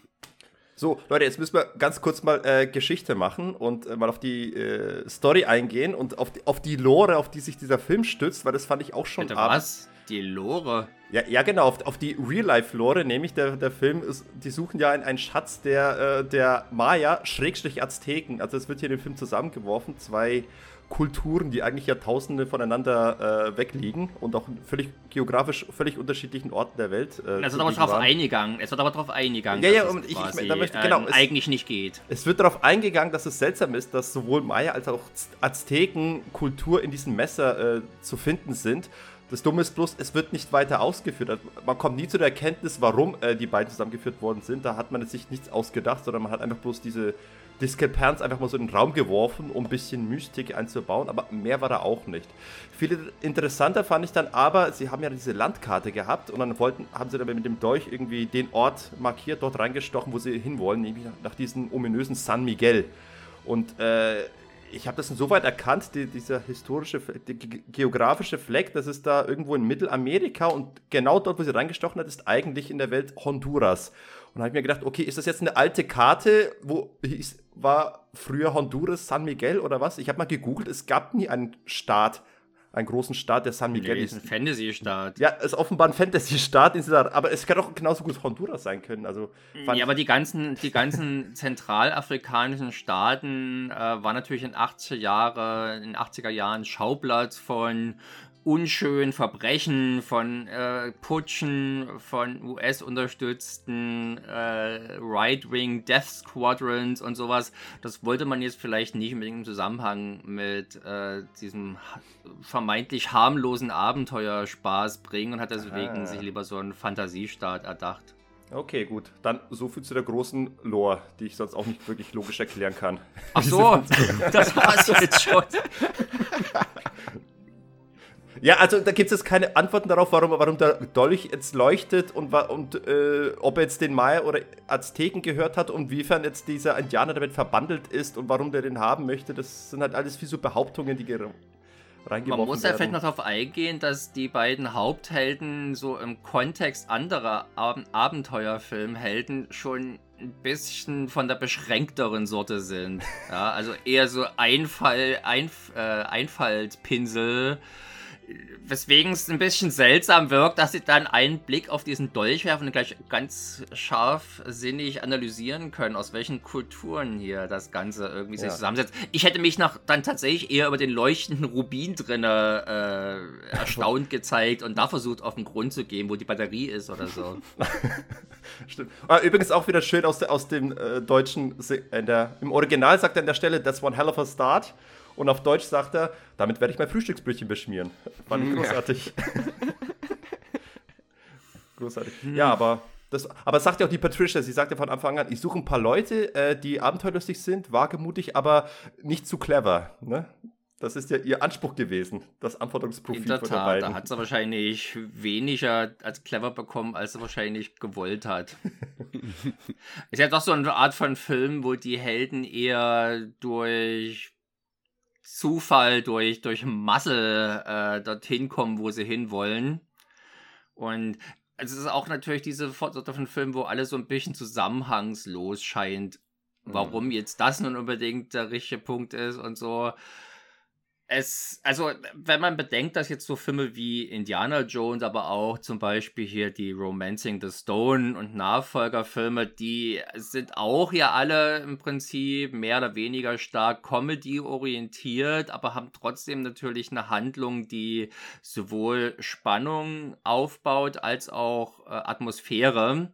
So, Leute, jetzt müssen wir ganz kurz mal äh, Geschichte machen und äh, mal auf die äh, Story eingehen und auf die, auf die Lore, auf die sich dieser Film stützt, weil das fand ich auch schon Bitte was? die Lore. Ja, ja genau, auf, auf die Real-Life-Lore, nämlich der, der Film, ist, die suchen ja einen, einen Schatz der, äh, der Maya, Schrägstrich Azteken. Also es wird hier in dem Film zusammengeworfen, zwei Kulturen, die eigentlich Jahrtausende voneinander äh, wegliegen und auch völlig geografisch völlig unterschiedlichen Orten der Welt. Äh, es wird aber darauf eingegangen. Es wird aber darauf eingegangen, ja, ja, dass es ich, quasi, ich, möchte, genau, äh, eigentlich nicht geht. Es wird darauf eingegangen, dass es seltsam ist, dass sowohl Maya als auch Azteken Kultur in diesem Messer äh, zu finden sind. Das Dumme ist bloß, es wird nicht weiter ausgeführt. Also, man kommt nie zu der Erkenntnis, warum äh, die beiden zusammengeführt worden sind. Da hat man sich nichts ausgedacht, sondern man hat einfach bloß diese Diskrepanz einfach mal so in den Raum geworfen, um ein bisschen Mystik einzubauen, aber mehr war da auch nicht. Viel interessanter fand ich dann aber, sie haben ja diese Landkarte gehabt und dann wollten, haben sie dann mit dem Dolch irgendwie den Ort markiert, dort reingestochen, wo sie hinwollen, nämlich nach diesem ominösen San Miguel. Und äh, ich habe das insoweit erkannt, die, dieser historische, die geografische Fleck, das ist da irgendwo in Mittelamerika und genau dort, wo sie reingestochen hat, ist eigentlich in der Welt Honduras. Und da habe ich mir gedacht, okay, ist das jetzt eine alte Karte, wo war früher Honduras San Miguel oder was? Ich habe mal gegoogelt, es gab nie einen Staat, einen großen Staat, der San Miguel nee, ist. ein Fantasy-Staat. Ja, ist offenbar ein Fantasy-Staat, aber es kann auch genauso gut Honduras sein können. Also, ja, aber die ganzen, die ganzen zentralafrikanischen Staaten äh, waren natürlich in 80er Jahre, in 80er Jahren Schauplatz von unschönen Verbrechen, von äh, Putschen, von US-unterstützten äh, Right-Wing Death Squadrons und sowas. Das wollte man jetzt vielleicht nicht unbedingt im Zusammenhang mit äh, diesem vermeintlich harmlosen Abenteuerspaß bringen und hat deswegen ah. sich lieber so einen Fantasiestaat erdacht. Okay, gut. Dann so viel zu der großen Lore, die ich sonst auch nicht wirklich logisch erklären kann. Ach so, das war's jetzt schon. Ja, also da gibt es jetzt keine Antworten darauf, warum, warum der Dolch jetzt leuchtet und, und äh, ob er jetzt den Maya oder Azteken gehört hat und wiefern jetzt dieser Indianer damit verbandelt ist und warum der den haben möchte. Das sind halt alles viel so Behauptungen, die reingeworfen Man muss ja vielleicht noch darauf eingehen, dass die beiden Haupthelden so im Kontext anderer Ab Abenteuerfilmhelden schon ein bisschen von der beschränkteren Sorte sind. Ja, also eher so Einfall, Einf äh, Einfallspinsel weswegen es ein bisschen seltsam wirkt, dass sie dann einen Blick auf diesen Dolch werfen und gleich ganz scharfsinnig analysieren können, aus welchen Kulturen hier das Ganze irgendwie ja. sich zusammensetzt. Ich hätte mich noch dann tatsächlich eher über den leuchtenden Rubin drinne äh, erstaunt gezeigt und da versucht auf den Grund zu gehen, wo die Batterie ist oder so. Stimmt. Ah, übrigens auch wieder schön aus, der, aus dem äh, deutschen, der, im Original sagt er an der Stelle, that's one hell of a start. Und auf Deutsch sagt er, damit werde ich mein Frühstücksbrötchen beschmieren. Fand ich großartig. Ja. großartig. Ja, aber das, aber sagt ja auch die Patricia, sie sagt ja von Anfang an, ich suche ein paar Leute, äh, die abenteuerlustig sind, wagemutig, aber nicht zu clever. Ne? Das ist ja ihr Anspruch gewesen, das Anforderungsprofil In der von der beiden. Da hat sie wahrscheinlich weniger als clever bekommen, als sie wahrscheinlich gewollt hat. ist ja doch so eine Art von Film, wo die Helden eher durch Zufall, durch, durch Masse äh, dorthin kommen, wo sie hinwollen. Und es ist auch natürlich diese Sorte von Film, wo alles so ein bisschen zusammenhangslos scheint. Warum mhm. jetzt das nun unbedingt der richtige Punkt ist und so es, also, wenn man bedenkt, dass jetzt so Filme wie Indiana Jones, aber auch zum Beispiel hier die Romancing the Stone und Nachfolgerfilme, die sind auch ja alle im Prinzip mehr oder weniger stark Comedy-orientiert, aber haben trotzdem natürlich eine Handlung, die sowohl Spannung aufbaut als auch äh, Atmosphäre.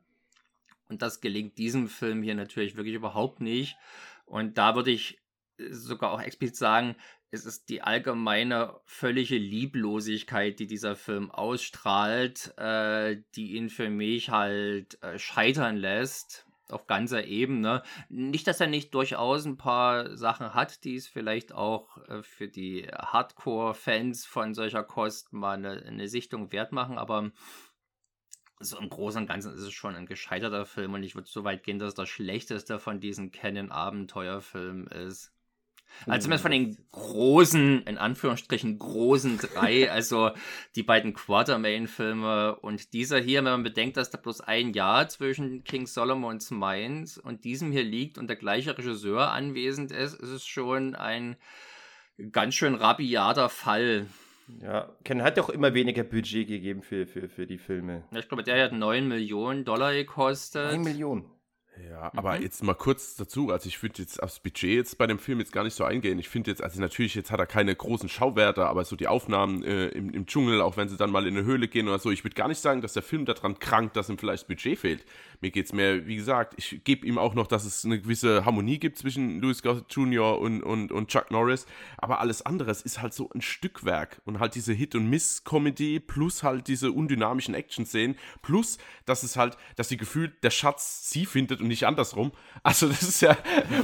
Und das gelingt diesem Film hier natürlich wirklich überhaupt nicht. Und da würde ich sogar auch explizit sagen, es ist die allgemeine völlige Lieblosigkeit, die dieser Film ausstrahlt, äh, die ihn für mich halt äh, scheitern lässt auf ganzer Ebene. Nicht, dass er nicht durchaus ein paar Sachen hat, die es vielleicht auch äh, für die Hardcore-Fans von solcher Kost mal eine, eine Sichtung wert machen, aber so im Großen und Ganzen ist es schon ein gescheiterter Film und ich würde so weit gehen, dass das schlechteste von diesen Canon-Abenteuerfilmen ist. Also zumindest von den großen, in Anführungsstrichen großen drei, also die beiden Quartermain-Filme und dieser hier, wenn man bedenkt, dass da bloß ein Jahr zwischen King Solomon's Mines und diesem hier liegt und der gleiche Regisseur anwesend ist, ist es schon ein ganz schön rabiater Fall. Ja, Ken hat auch immer weniger Budget gegeben für, für, für die Filme. Ja, ich glaube, der hat 9 Millionen Dollar gekostet. 1 Million. Ja, aber Mhm. jetzt mal kurz dazu, also ich würde jetzt aufs Budget jetzt bei dem Film jetzt gar nicht so eingehen. Ich finde jetzt, also natürlich, jetzt hat er keine großen Schauwerte, aber so die Aufnahmen äh, im, im Dschungel, auch wenn sie dann mal in eine Höhle gehen oder so, ich würde gar nicht sagen, dass der Film daran krankt, dass ihm vielleicht das Budget fehlt. Mir geht's mehr, wie gesagt, ich gebe ihm auch noch, dass es eine gewisse Harmonie gibt zwischen Louis Gossett Jr. Und, und, und Chuck Norris, aber alles andere es ist halt so ein Stückwerk und halt diese Hit- und Miss-Comedy plus halt diese undynamischen Action-Szenen plus, dass es halt, dass sie gefühlt der Schatz sie findet und nicht andersrum. Also das ist ja,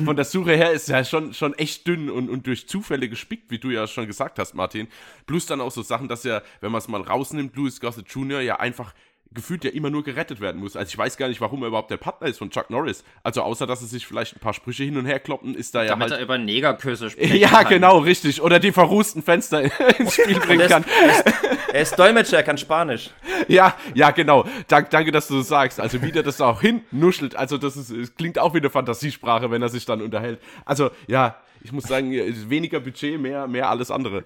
von der Suche her ist ja schon, schon echt dünn und, und durch Zufälle gespickt, wie du ja schon gesagt hast, Martin. Plus dann auch so Sachen, dass ja, wenn man es mal rausnimmt, Louis Gossett Jr. ja einfach gefühlt ja immer nur gerettet werden muss. Also ich weiß gar nicht, warum er überhaupt der Partner ist von Chuck Norris. Also außer, dass er sich vielleicht ein paar Sprüche hin und her kloppen, ist da ja Damit halt... er über Negerküsse sprechen Ja, kann. genau, richtig. Oder die verrußten Fenster ins Spiel bringen kann. Er ist Dolmetscher, er kann Spanisch. Ja, ja, genau. Dank, danke, dass du das sagst. Also wie der das auch hinnuschelt. Also das ist, es klingt auch wie eine Fantasiesprache, wenn er sich dann unterhält. Also ja, ich muss sagen, weniger Budget, mehr, mehr alles andere.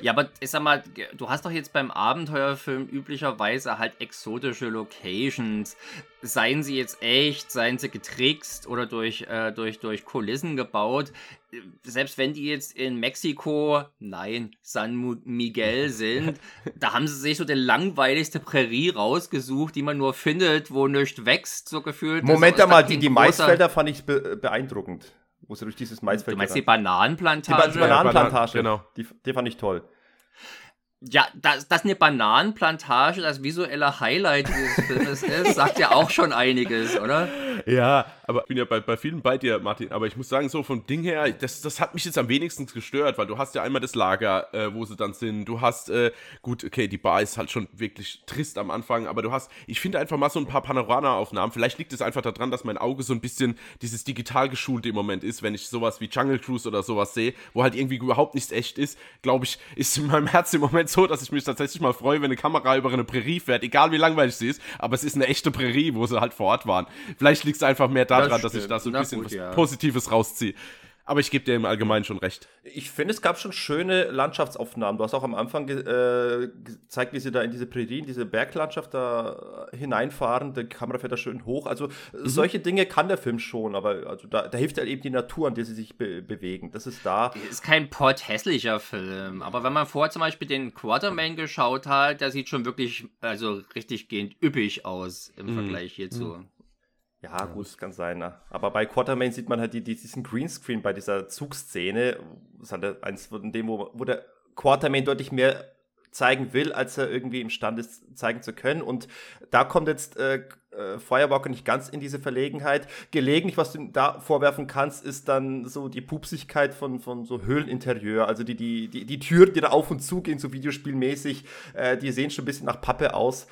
Ja, aber ich sag mal, du hast doch jetzt beim Abenteuerfilm üblicherweise halt exotische Locations. Seien sie jetzt echt, seien sie getrickst oder durch, äh, durch, durch Kulissen gebaut. Selbst wenn die jetzt in Mexiko, nein, San Miguel sind, da haben sie sich so die langweiligste Prärie rausgesucht, die man nur findet, wo nichts wächst, so gefühlt. Moment einmal, dann die, die Maisfelder fand ich be beeindruckend. Wo sie durch dieses Maisfeld Du meinst die die, Bananenplantage? Ba- die Bananenplantage. genau. Die, die fand ich toll. Ja, dass, dass eine Bananenplantage das visuelle Highlight dieses Filmes ist, sagt ja auch schon einiges, oder? Ja, aber ich bin ja bei, bei vielen bei dir, Martin. Aber ich muss sagen, so vom Ding her, das, das hat mich jetzt am wenigsten gestört, weil du hast ja einmal das Lager, äh, wo sie dann sind. Du hast, äh, gut, okay, die Bar ist halt schon wirklich trist am Anfang, aber du hast, ich finde einfach mal so ein paar Panorama-Aufnahmen. Vielleicht liegt es einfach daran, dass mein Auge so ein bisschen dieses digital geschulte im Moment ist, wenn ich sowas wie Jungle Cruise oder sowas sehe, wo halt irgendwie überhaupt nichts echt ist. Glaube ich, ist in meinem Herzen im Moment so, dass ich mich tatsächlich mal freue, wenn eine Kamera über eine Prärie fährt, egal wie langweilig sie ist, aber es ist eine echte Prärie, wo sie halt vor Ort waren. Vielleicht liegt es einfach mehr daran, Das dass ich da so ein Na bisschen gut, was ja. Positives rausziehe. Aber ich gebe dir im Allgemeinen schon recht. Ich finde, es gab schon schöne Landschaftsaufnahmen. Du hast auch am Anfang ge äh, gezeigt, wie sie da in diese Prärie, in diese Berglandschaft da hineinfahren. Die Kamera fährt da schön hoch. Also solche Dinge kann der Film schon, aber also da, da hilft halt eben die Natur, an der sie sich be bewegen. Das ist da. Ist kein potthässlicher Film, aber wenn man vorher zum Beispiel den Quarterman geschaut hat, der sieht schon wirklich, also richtig gehend üppig aus im Vergleich hierzu. Ja, gut, kann sein. Ne? Aber bei Quartermain sieht man halt die, die, diesen Greenscreen bei dieser Zugszene. Das ist halt eins von dem, wo, wo der Quartermain deutlich mehr zeigen will, als er irgendwie imstande ist, zeigen zu können. Und da kommt jetzt äh, äh, Firewalker nicht ganz in diese Verlegenheit. Gelegentlich, was du ihm da vorwerfen kannst, ist dann so die Pupsigkeit von, von so Höhleninterieur. Also die, die, die, die Türen, die da auf und zu gehen, so videospielmäßig, äh, die sehen schon ein bisschen nach Pappe aus.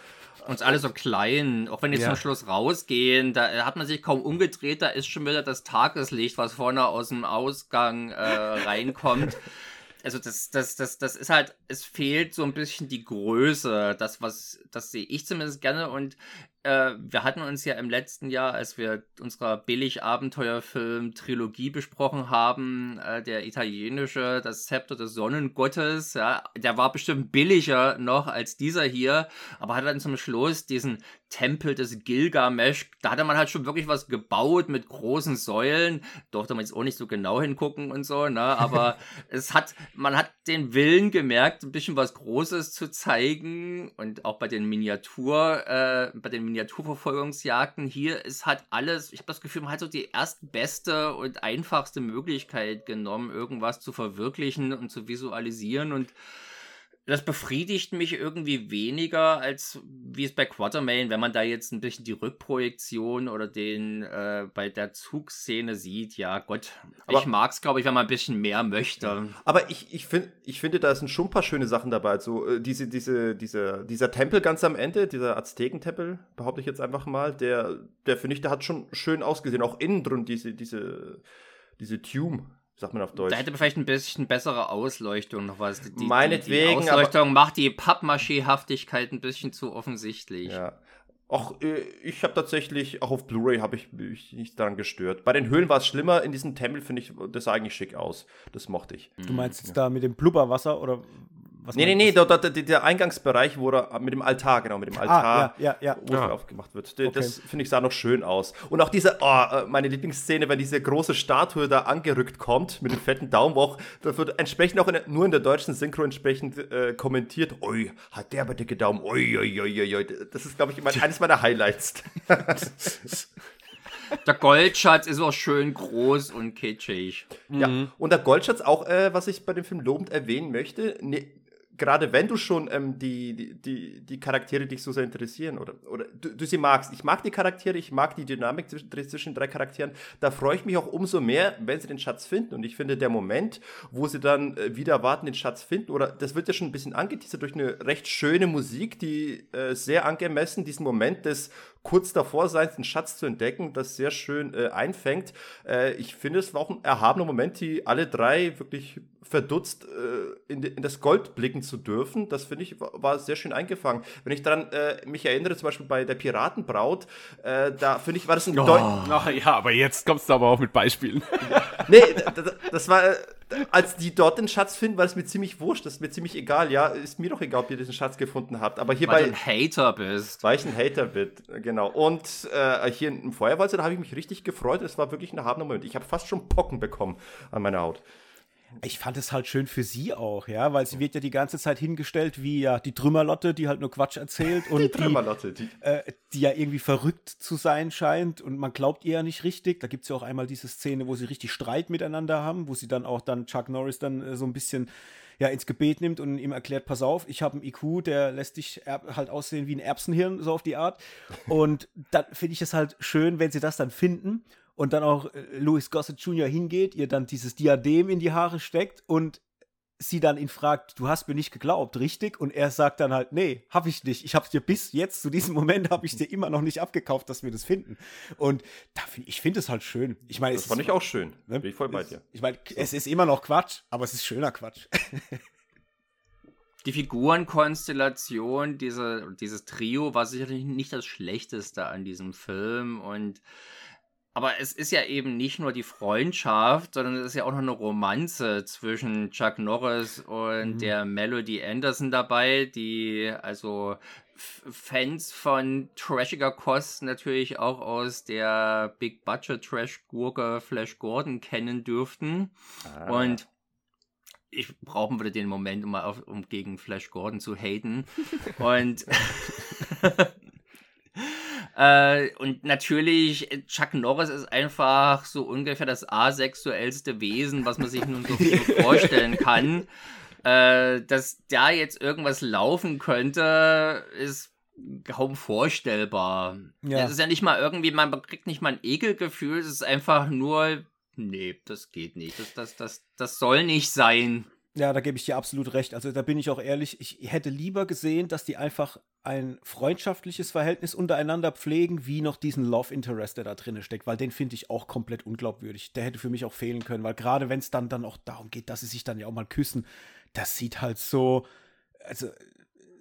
Und ist alles so klein, auch wenn die Ja. zum Schluss rausgehen, da hat man sich kaum umgedreht, da ist schon wieder das Tageslicht, was vorne aus dem Ausgang äh, reinkommt. Also das, das, das, das ist halt, es fehlt so ein bisschen die Größe, das was, das sehe ich zumindest gerne und äh, wir hatten uns ja im letzten Jahr, als wir unserer Billig-Abenteuerfilm-Trilogie besprochen haben, äh, der italienische, das Zepter des Sonnengottes, ja, der war bestimmt billiger noch als dieser hier, aber hat dann zum Schluss diesen Tempel des Gilgamesch, da hatte man halt schon wirklich was gebaut mit großen Säulen, durfte man jetzt auch nicht so genau hingucken und so, ne, aber es hat, man hat den Willen gemerkt, ein bisschen was Großes zu zeigen und auch bei den Miniatur, äh, bei den Miniaturverfolgungsjagden. Hier ist halt alles, ich habe das Gefühl, man hat so die erstbeste und einfachste Möglichkeit genommen, irgendwas zu verwirklichen und zu visualisieren. Und das befriedigt mich irgendwie weniger, als wie es bei Quatermain, wenn man da jetzt ein bisschen die Rückprojektion oder den äh, bei der Zugszene sieht. Ja, Gott, Aber- ich mag's, glaube ich, wenn man ein bisschen mehr möchte. Aber ich, ich, find, ich finde, da sind schon ein paar schöne Sachen dabei. So, äh, diese, diese, diese, dieser Tempel ganz am Ende, dieser Aztekentempel, behaupte ich jetzt einfach mal, der, der finde ich, der hat schon schön ausgesehen. Auch innen drin, diese, diese, diese Tube, sagt man auf Deutsch. Da hätte vielleicht ein bisschen bessere Ausleuchtung noch was. Die, Meinetwegen, Die Ausleuchtung macht die Pappmaché-Haftigkeit ein bisschen zu offensichtlich. Ja. Auch äh, ich habe tatsächlich, auch auf Blu-ray habe ich mich nicht daran gestört. Bei den Höhlen war es schlimmer, in diesem Tempel finde ich, das sah eigentlich schick aus. Das mochte ich. Du meinst jetzt da mit dem Blubberwasser oder Was Nee, nee, nee, der, der, der, Eingangsbereich, wo er mit dem Altar, genau, mit dem Altar, Ah, ja, ja, ja. wo Ja. aufgemacht wird. Der- Okay. Das finde ich sah noch schön aus. Und auch diese, oh, äh, meine Lieblingsszene, wenn diese große Statue da angerückt kommt mit dem fetten Daumen, wo auch, da wird entsprechend auch in, nur in der deutschen Synchro entsprechend äh, kommentiert. Ui, hat der aber dicke Daumen. Ui, ui, ui, ui, ui. Das ist, glaube ich, mein, eines meiner Highlights. Der Goldschatz ist auch schön groß und kitschig. Ja, und der Goldschatz auch, äh, was ich bei dem Film lobend erwähnen möchte, ne, gerade wenn du schon ähm, die, die, die, Charaktere dich so sehr interessieren oder, oder du, du sie magst. Ich mag die Charaktere, ich mag die Dynamik zwischen, zwischen drei Charakteren. Da freue ich mich auch umso mehr, wenn sie den Schatz finden. Und ich finde, der Moment, wo sie dann äh, wieder warten, den Schatz finden, oder das wird ja schon ein bisschen angeteasert durch eine recht schöne Musik, die äh, sehr angemessen diesen Moment des kurz davor sein, den Schatz zu entdecken, das sehr schön äh, einfängt. Äh, ich finde, es war auch ein erhabener Moment, die alle drei wirklich verdutzt äh, in, in das Gold blicken zu dürfen. Das finde ich war, war sehr schön eingefangen. Wenn ich daran äh, mich erinnere, zum Beispiel bei der Piratenbraut, äh, da finde ich, war das ein Oh. Deu Ach ja, aber jetzt kommst du aber auch mit Beispielen. Nee, das, das war, äh, als die dort den Schatz finden, war es mir ziemlich wurscht, das ist mir ziemlich egal. Ja, ist mir doch egal, ob ihr diesen Schatz gefunden habt. Aber hier Weil du ein Hater bist. weil ich ein Hater bin, genau. Und äh, hier im Feuerwalzer, da habe ich mich richtig gefreut. Es war wirklich ein erhabener Moment. Ich habe fast schon Pocken bekommen an meiner Haut. Ich fand es halt schön für sie auch, ja, weil sie wird ja die ganze Zeit hingestellt wie ja die Trümmerlotte, die halt nur Quatsch erzählt und die, Trümmerlotte, die, äh, die ja irgendwie verrückt zu sein scheint und man glaubt ihr ja nicht richtig. Da gibt es ja auch einmal diese Szene, wo sie richtig Streit miteinander haben, wo sie dann auch dann Chuck Norris dann äh, so ein bisschen ja ins Gebet nimmt und ihm erklärt, pass auf, ich habe einen IQ, der lässt dich halt aussehen wie ein Erbsenhirn, so auf die Art. Und dann finde ich es halt schön, wenn sie das dann finden und dann auch äh, Louis Gossett Jr. hingeht, ihr dann dieses Diadem in die Haare steckt und sie dann ihn fragt, du hast mir nicht geglaubt, richtig? Und er sagt dann halt, nee, hab ich nicht. Ich hab's dir bis jetzt, zu diesem Moment, habe ich dir immer noch nicht abgekauft, dass wir das finden. Und da find, ich finde es halt schön. Ich meine, das fand ich auch schön. ne? Bin ich voll bei dir. Ich meine, es ist immer noch Quatsch, aber es ist schöner Quatsch. Die Figurenkonstellation, diese, dieses Trio war sicherlich nicht das Schlechteste an diesem Film und aber es ist ja eben nicht nur die Freundschaft, sondern es ist ja auch noch eine Romanze zwischen Chuck Norris und Mhm. der Melody Anderson dabei, die also Fans von trashiger Kost natürlich auch aus der Big Budget Trash Gurke Flash Gordon kennen dürften. Ah. Und ich brauchen würde den Moment, um mal auf, um gegen Flash Gordon zu haten. Und äh, und natürlich, äh, Chuck Norris ist einfach so ungefähr das asexuellste Wesen, was man sich nun so viel vorstellen kann. Äh, dass da jetzt irgendwas laufen könnte, ist kaum vorstellbar. Ja. Es ist ja nicht mal irgendwie, man kriegt nicht mal ein Ekelgefühl, es ist einfach nur, nee, das geht nicht. Das, das, das, das soll nicht sein. Ja, da gebe ich dir absolut recht. Also da bin ich auch ehrlich, ich hätte lieber gesehen, dass die einfach ein freundschaftliches Verhältnis untereinander pflegen, wie noch diesen Love Interest, der da drin steckt, weil den finde ich auch komplett unglaubwürdig. Der hätte für mich auch fehlen können, weil gerade wenn es dann, dann auch darum geht, dass sie sich dann ja auch mal küssen, das sieht halt so, also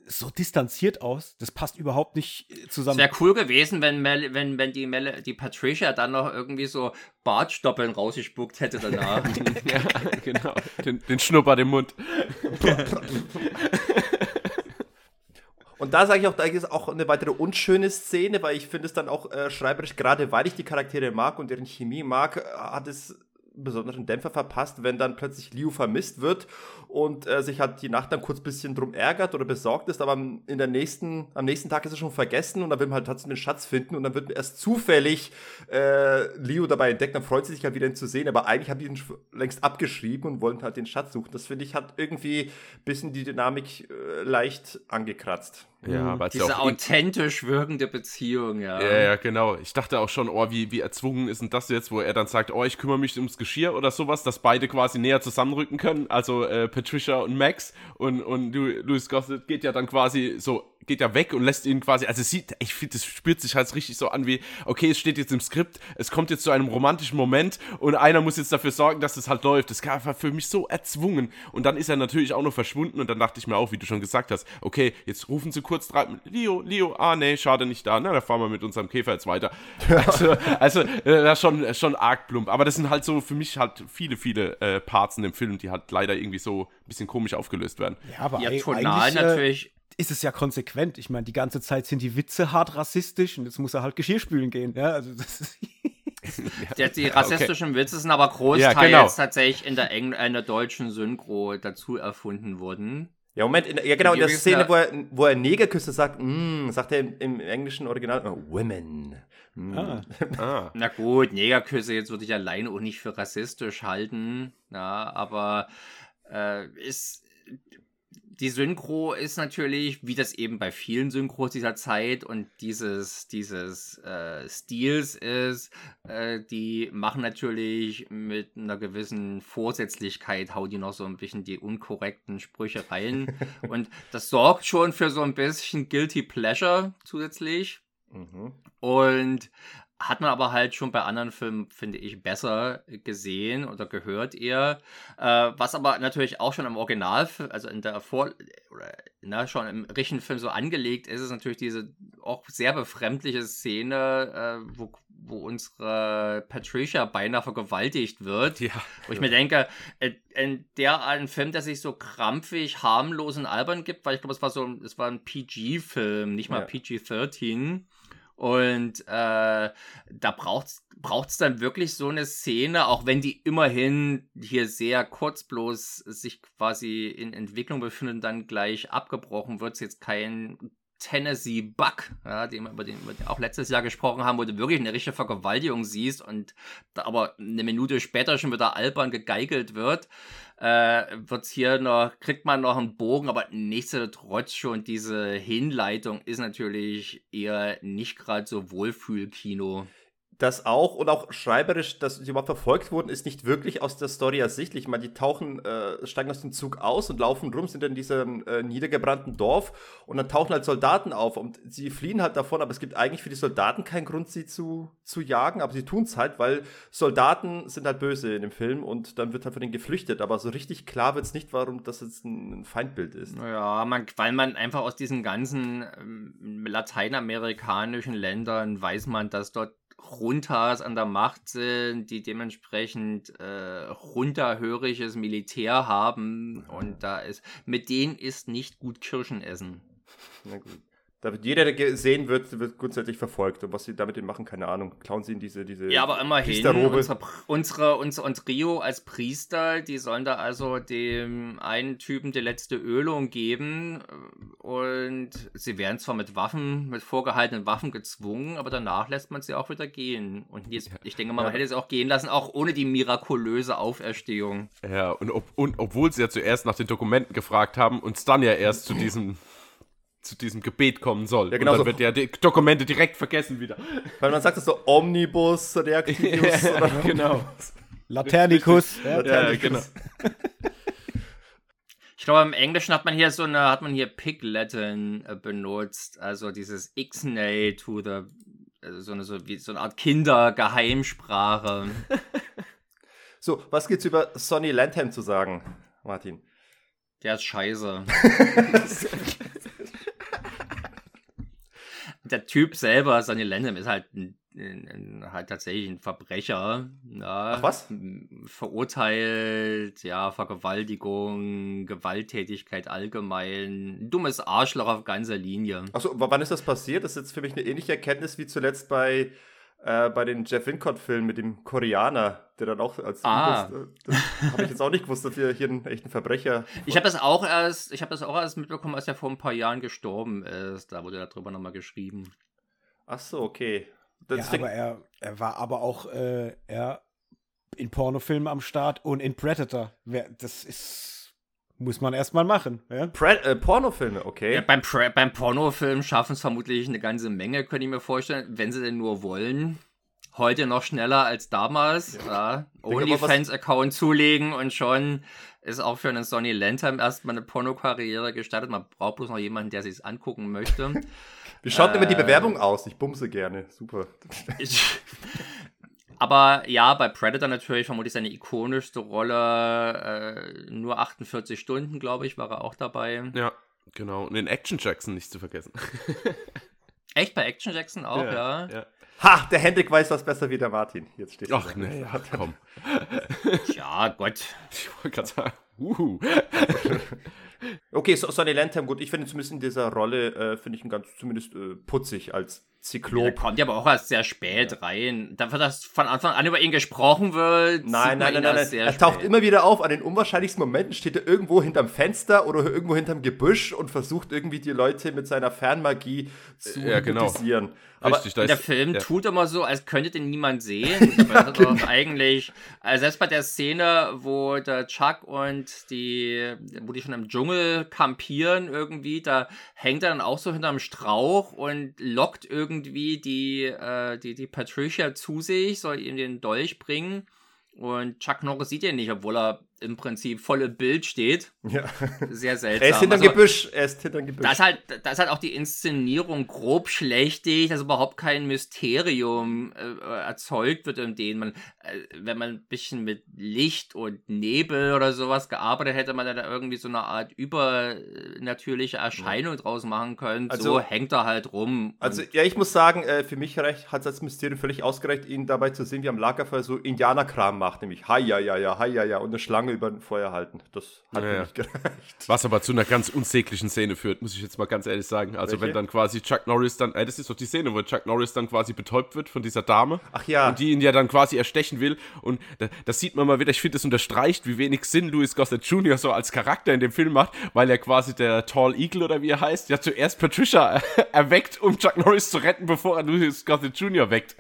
so distanziert aus. Das passt überhaupt nicht äh, Es zusammen. wäre cool gewesen, wenn, Mel, wenn, wenn die, Mel, die Patricia dann noch irgendwie so Bartstoppeln rausgespuckt hätte danach. ja, genau. Den, den Schnupper im Mund. Und da sage ich auch, da ist auch eine weitere unschöne Szene, weil ich finde es dann auch äh, schreiberisch, gerade weil ich die Charaktere mag und deren Chemie mag, äh, hat es besonderen Dämpfer verpasst, wenn dann plötzlich Liu vermisst wird und äh, sich halt die Nacht dann kurz ein bisschen drum ärgert oder besorgt ist, aber am- in der nächsten, am nächsten Tag ist er schon vergessen und dann will man halt trotzdem den Schatz finden und dann wird erst zufällig äh, Liu dabei entdeckt, dann freut sie sich halt wieder ihn zu sehen, aber eigentlich haben die ihn längst abgeschrieben und wollen halt den Schatz suchen. Das finde ich hat irgendwie ein bisschen die Dynamik äh, leicht angekratzt. Ja, weil es ja Diese auch authentisch wirkende Beziehung, ja. Ja, ja, genau. Ich dachte auch schon, oh, wie, wie erzwungen ist denn das jetzt, wo er dann sagt, oh, ich kümmere mich ums Geschirr oder sowas, dass beide quasi näher zusammenrücken können. Also äh, Patricia und Max und, und Louis Gossett geht ja dann quasi so, geht ja weg und lässt ihn quasi, also es sieht, ich finde, das spürt sich halt richtig so an wie, okay, es steht jetzt im Skript, es kommt jetzt zu einem romantischen Moment und einer muss jetzt dafür sorgen, dass es halt läuft. Das war für mich so erzwungen. Und dann ist er natürlich auch noch verschwunden und dann dachte ich mir auch, wie du schon gesagt hast, okay, jetzt rufen sie kurz drei, Leo, Leo, ah nee, schade nicht da, na, da fahren wir mit unserem Käfer jetzt weiter. Also, also äh, das ist schon, schon arg plump. Aber das sind halt so für mich halt viele, viele äh, Parts in dem Film, die halt leider irgendwie so ein bisschen komisch aufgelöst werden. Ja, aber Ja, tonal eigentlich, äh, natürlich. Ist es ja konsequent. Ich meine, die ganze Zeit sind die Witze hart rassistisch und jetzt muss er halt Geschirr spülen gehen. Ja, also das ist Der, die rassistischen Witze sind aber großteils Ja, genau. tatsächlich in der, Engl in der deutschen Synchro dazu erfunden worden. Ja, Moment, in, ja genau, in der Szene, ja- wo er, wo er Negerküsse sagt, mm, sagt er im, im englischen Original, oh, women. Mm. ah, Ah. Na gut, Negerküsse jetzt würde ich alleine auch nicht für rassistisch halten, ja, aber äh, ist die Synchro ist natürlich, wie das eben bei vielen Synchros dieser Zeit und dieses, dieses äh, Stils ist, äh, die machen natürlich mit einer gewissen Vorsätzlichkeit, hauen die noch so ein bisschen die unkorrekten Sprüche rein. und das sorgt schon für so ein bisschen Guilty Pleasure zusätzlich. Mhm. Und hat man aber halt schon bei anderen Filmen, finde ich, besser gesehen oder gehört eher. Äh, was aber natürlich auch schon im Original, also in der Vor- oder na, schon im richtigen Film so angelegt ist, ist natürlich diese auch sehr befremdliche Szene, äh, wo, wo unsere Patricia beinahe vergewaltigt wird. Ja. Wo ich mir denke, äh, in der ein Film, der sich so krampfig, harmlos und albern gibt, weil ich glaube, es war so ein- es war ein PG-Film, nicht mal Ja. PG-13. Und äh, da braucht es dann wirklich so eine Szene, auch wenn die immerhin hier sehr kurz bloß sich quasi in Entwicklung befindet und dann gleich abgebrochen wird, jetzt kein Tennessee Buck, ja, den über den wir auch letztes Jahr gesprochen haben, wo du wirklich eine richtige Vergewaltigung siehst und da aber eine Minute später schon wieder albern gegeigelt wird, äh, wird's hier noch, kriegt man noch einen Bogen, aber nichtsdestotrotz schon diese Hinleitung ist natürlich eher nicht gerade so Wohlfühlkino. Das auch und auch schreiberisch, dass sie überhaupt verfolgt wurden, ist nicht wirklich aus der Story ersichtlich. Ich meine, die tauchen, äh, steigen aus dem Zug aus und laufen rum, sind in diesem äh, niedergebrannten Dorf und dann tauchen halt Soldaten auf und sie fliehen halt davon, aber es gibt eigentlich für die Soldaten keinen Grund, sie zu, zu jagen, aber sie tun es halt, weil Soldaten sind halt böse in dem Film und dann wird halt von denen geflüchtet, aber so richtig klar wird es nicht, warum das jetzt ein, ein Feindbild ist. Ja, man, weil man einfach aus diesen ganzen ähm, lateinamerikanischen Ländern weiß man, dass dort Juntas an der Macht sind, die dementsprechend äh, runterhöriges Militär haben und da ist, mit denen ist nicht gut Kirschen essen. Na gut. Da wird jeder, der gesehen wird, wird grundsätzlich verfolgt. Und was sie damit machen, keine Ahnung. Klauen sie in diese, diese Ja, aber immerhin, unsere, unsere, unsere, und Rio als Priester, die sollen da also dem einen Typen die letzte Ölung geben und sie werden zwar mit Waffen, mit vorgehaltenen Waffen gezwungen, aber danach lässt man sie auch wieder gehen. Und jetzt, ich denke mal, man Ja. hätte sie auch gehen lassen, auch ohne die mirakulöse Auferstehung. Ja, und, ob, und obwohl sie ja zuerst nach den Dokumenten gefragt haben und es dann ja erst zu diesem, zu diesem Gebet kommen soll. Ja, genau und so. dann wird ja die Dokumente direkt vergessen wieder. Weil man sagt es so Omnibus, Reactivus oder genau. Laternicus. ja. Ja, genau. Ich glaube, im Englischen hat man hier so eine, hat man hier Pig Latin äh, benutzt, also dieses Ixnay to the, also so eine, so, wie, so eine Art Kindergeheimsprache. So, was gibt's über Sonny Landham zu sagen, Martin? Der ist scheiße. Der Typ selber, Sonny Landham, ist halt, ein, ein, ein, halt tatsächlich ein Verbrecher. Ja, Ach, was? Verurteilt, ja, Vergewaltigung, Gewalttätigkeit allgemein. Ein dummes Arschloch auf ganzer Linie. Achso, wann ist das passiert? Das ist jetzt für mich eine ähnliche Erkenntnis wie zuletzt bei, äh, bei den Jeff Wincott-Filmen mit dem Koreaner, der dann auch als Ah. Äh, das habe ich jetzt auch nicht gewusst, dass wir hier einen echten Verbrecher. Ich habe das auch erst, ich habe das auch erst mitbekommen, als er vor ein paar Jahren gestorben ist. Da wurde darüber nochmal geschrieben. Ach so, okay. Ja, Deswegen, aber er, er war aber auch äh, er in Pornofilmen am Start und in Predator. Wer, das ist, muss man erstmal machen. Ja? Pre äh, Pornofilme, okay. Ja, beim, Pre- beim Pornofilm schaffen es vermutlich eine ganze Menge, könnte ich mir vorstellen, wenn sie denn nur wollen. Heute noch schneller als damals. Ja. OnlyFans-Account zulegen und schon ist auch für einen Sonny Landham erstmal eine Pornokarriere gestartet. Man braucht bloß noch jemanden, der sich angucken möchte. Wie schaut immer die äh, Bewerbung aus? Ich bumse gerne. Super. Ich, aber ja, bei Predator natürlich vermutlich seine ikonischste Rolle. Äh, nur 48 Stunden, glaube ich, war er auch dabei. Ja. Genau, und den Action Jackson nicht zu vergessen. Echt bei Action Jackson auch, ja. ja. Ha, der Hendrik weiß das besser wie der Martin. Jetzt steht Ach, nee, ja, komm. ja, Gott. Ich wollte gerade sagen, uhu. okay, so, Sonny Lantham, gut, ich finde zumindest in dieser Rolle, äh, finde ich ihn ganz zumindest äh, putzig als Zyklop. Der kommt ja aber auch erst sehr spät ja. rein. Dafür, dass von Anfang an über ihn gesprochen wird. Nein, nein, nein, nein, nein. Er taucht spät. immer wieder auf. An den unwahrscheinlichsten Momenten steht er irgendwo hinterm Fenster oder irgendwo hinterm Gebüsch und versucht irgendwie die Leute mit seiner Fernmagie zu ja, genau. hypnotisieren. Aber Richtig, der ist, Film ja. tut immer so, als könnte den niemand sehen. Das ist eigentlich, also selbst bei der Szene, wo der Chuck und die, wo die schon im Dschungel kampieren irgendwie, da hängt er dann auch so hinterm Strauch und lockt irgendwie die, äh, die, die Patricia zu sich, soll ihm den Dolch bringen. Und Chuck Norris sieht ihn nicht, obwohl er im Prinzip volle Bild steht. Ja. Sehr seltsam. Er ist hinterm also, Gebüsch. Er ist hinterm Gebüsch. Da ist, halt, da ist halt auch die Inszenierung grob schlechtig, dass überhaupt kein Mysterium äh, erzeugt wird, in dem man, äh, wenn man ein bisschen mit Licht und Nebel oder sowas gearbeitet hätte, man da irgendwie so eine Art übernatürliche Erscheinung ja. draus machen können. Also, so hängt er halt rum. Also, ja, ich muss sagen, äh, für mich hat es als Mysterium völlig ausgereicht, ihn dabei zu sehen, wie am Lagerfeuer so Indianerkram macht, nämlich hi ja ja ja hi ja ja und eine Schlange lange über ein Feuer halten. Das hat ja, nicht gereicht. Was aber zu einer ganz unsäglichen Szene führt, muss ich jetzt mal ganz ehrlich sagen. Also Welche? wenn dann quasi Chuck Norris dann, äh, das ist doch die Szene, wo Chuck Norris dann quasi betäubt wird von dieser Dame. Ach ja. Und die ihn ja dann quasi erstechen will. Und da, das sieht man mal wieder, ich finde, das unterstreicht, wie wenig Sinn Louis Gossett Jr. so als Charakter in dem Film macht, weil er quasi der Tall Eagle oder wie er heißt, ja zuerst Patricia erweckt, um Chuck Norris zu retten, bevor er Louis Gossett Jr. weckt.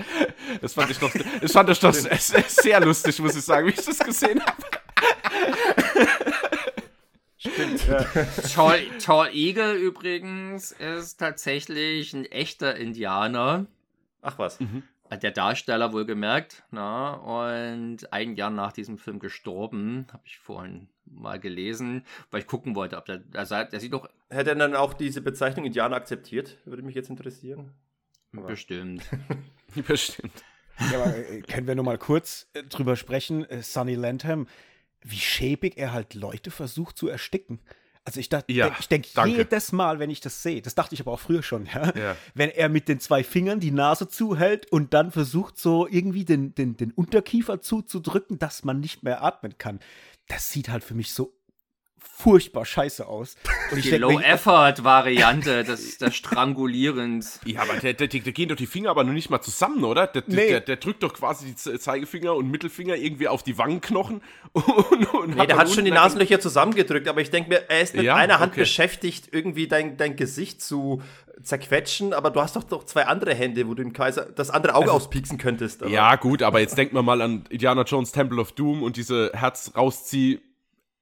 Das fand ich doch, das fand ich doch sehr lustig, muss ich sagen, wie ich das gesehen habe. Stimmt. Ja. Tall, Tall Eagle übrigens ist tatsächlich ein echter Indianer. Ach was. Mhm. Der Darsteller wohlgemerkt. Na, und ein Jahr nach diesem Film gestorben, habe ich vorhin mal gelesen, weil ich gucken wollte, ob der, der, der sieht doch. Hätte er dann auch diese Bezeichnung Indianer akzeptiert? Würde mich jetzt interessieren. Aber. Bestimmt. Bestimmt. Ja, aber, äh, können wir nur mal kurz äh, drüber sprechen? Äh, Sonny Landham wie schäbig er halt Leute versucht zu ersticken. Also ich dachte, ja, ich denke jedes Mal, wenn ich das sehe, das dachte ich aber auch früher schon, ja, ja, wenn er mit den zwei Fingern die Nase zuhält und dann versucht so irgendwie den, den, den Unterkiefer zuzudrücken, dass man nicht mehr atmen kann. Das sieht halt für mich so furchtbar scheiße aus. Und die Low-Effort-Variante des, des Strangulierens. Ja, aber der, der, der, gehen doch die Finger aber noch nicht mal zusammen, oder? Der, nee. der, der, drückt doch quasi die Zeigefinger und Mittelfinger irgendwie auf die Wangenknochen. Und, und nee, der hat schon die Nasenlöcher zusammengedrückt, aber ich denke mir, er ist mit ja? einer Hand okay. beschäftigt, irgendwie dein, dein Gesicht zu zerquetschen, aber du hast doch, doch zwei andere Hände, wo du den Kaiser das andere Auge also, auspieksen könntest. Aber. Ja, gut, aber jetzt denkt man mal an Indiana Jones Temple of Doom und diese Herz-Rauszieh-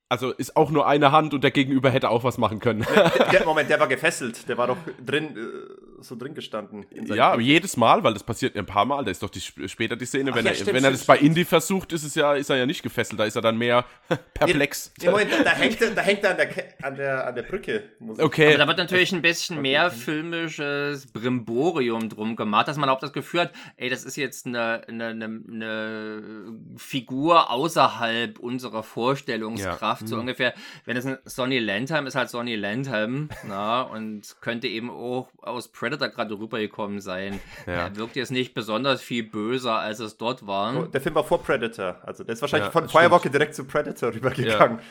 also ist auch nur eine Hand und der Gegenüber hätte auch was machen können. Der, der, Moment, der war gefesselt. Der war doch drin, äh, so drin gestanden. ja, aber jedes Mal, weil das passiert ein paar Mal. Da ist doch die, später die Szene, Ach, wenn, ja, er, stimmt, wenn er das stimmt, bei Indie versucht, ist, es ja, ist er ja nicht gefesselt. Da ist er dann mehr perplex. Ja, Moment, da, da, hängt, er, da hängt er an der, an der, an der Brücke. Okay. Aber da wird natürlich ein bisschen mehr filmisches Brimborium drum gemacht, dass man auch das Gefühl hat, ey, das ist jetzt eine, eine, eine, eine Figur außerhalb unserer Vorstellungskraft. Ja so mhm. ungefähr. Wenn es ein Sonny Landham ist, halt Sonny Landham, na, und könnte eben auch aus Predator gerade rübergekommen sein. Ja. Er wirkt jetzt nicht besonders viel böser, als es dort war. Oh, der Film war vor Predator, also der ist wahrscheinlich ja, von Firewalker direkt zu Predator rübergegangen. Ja.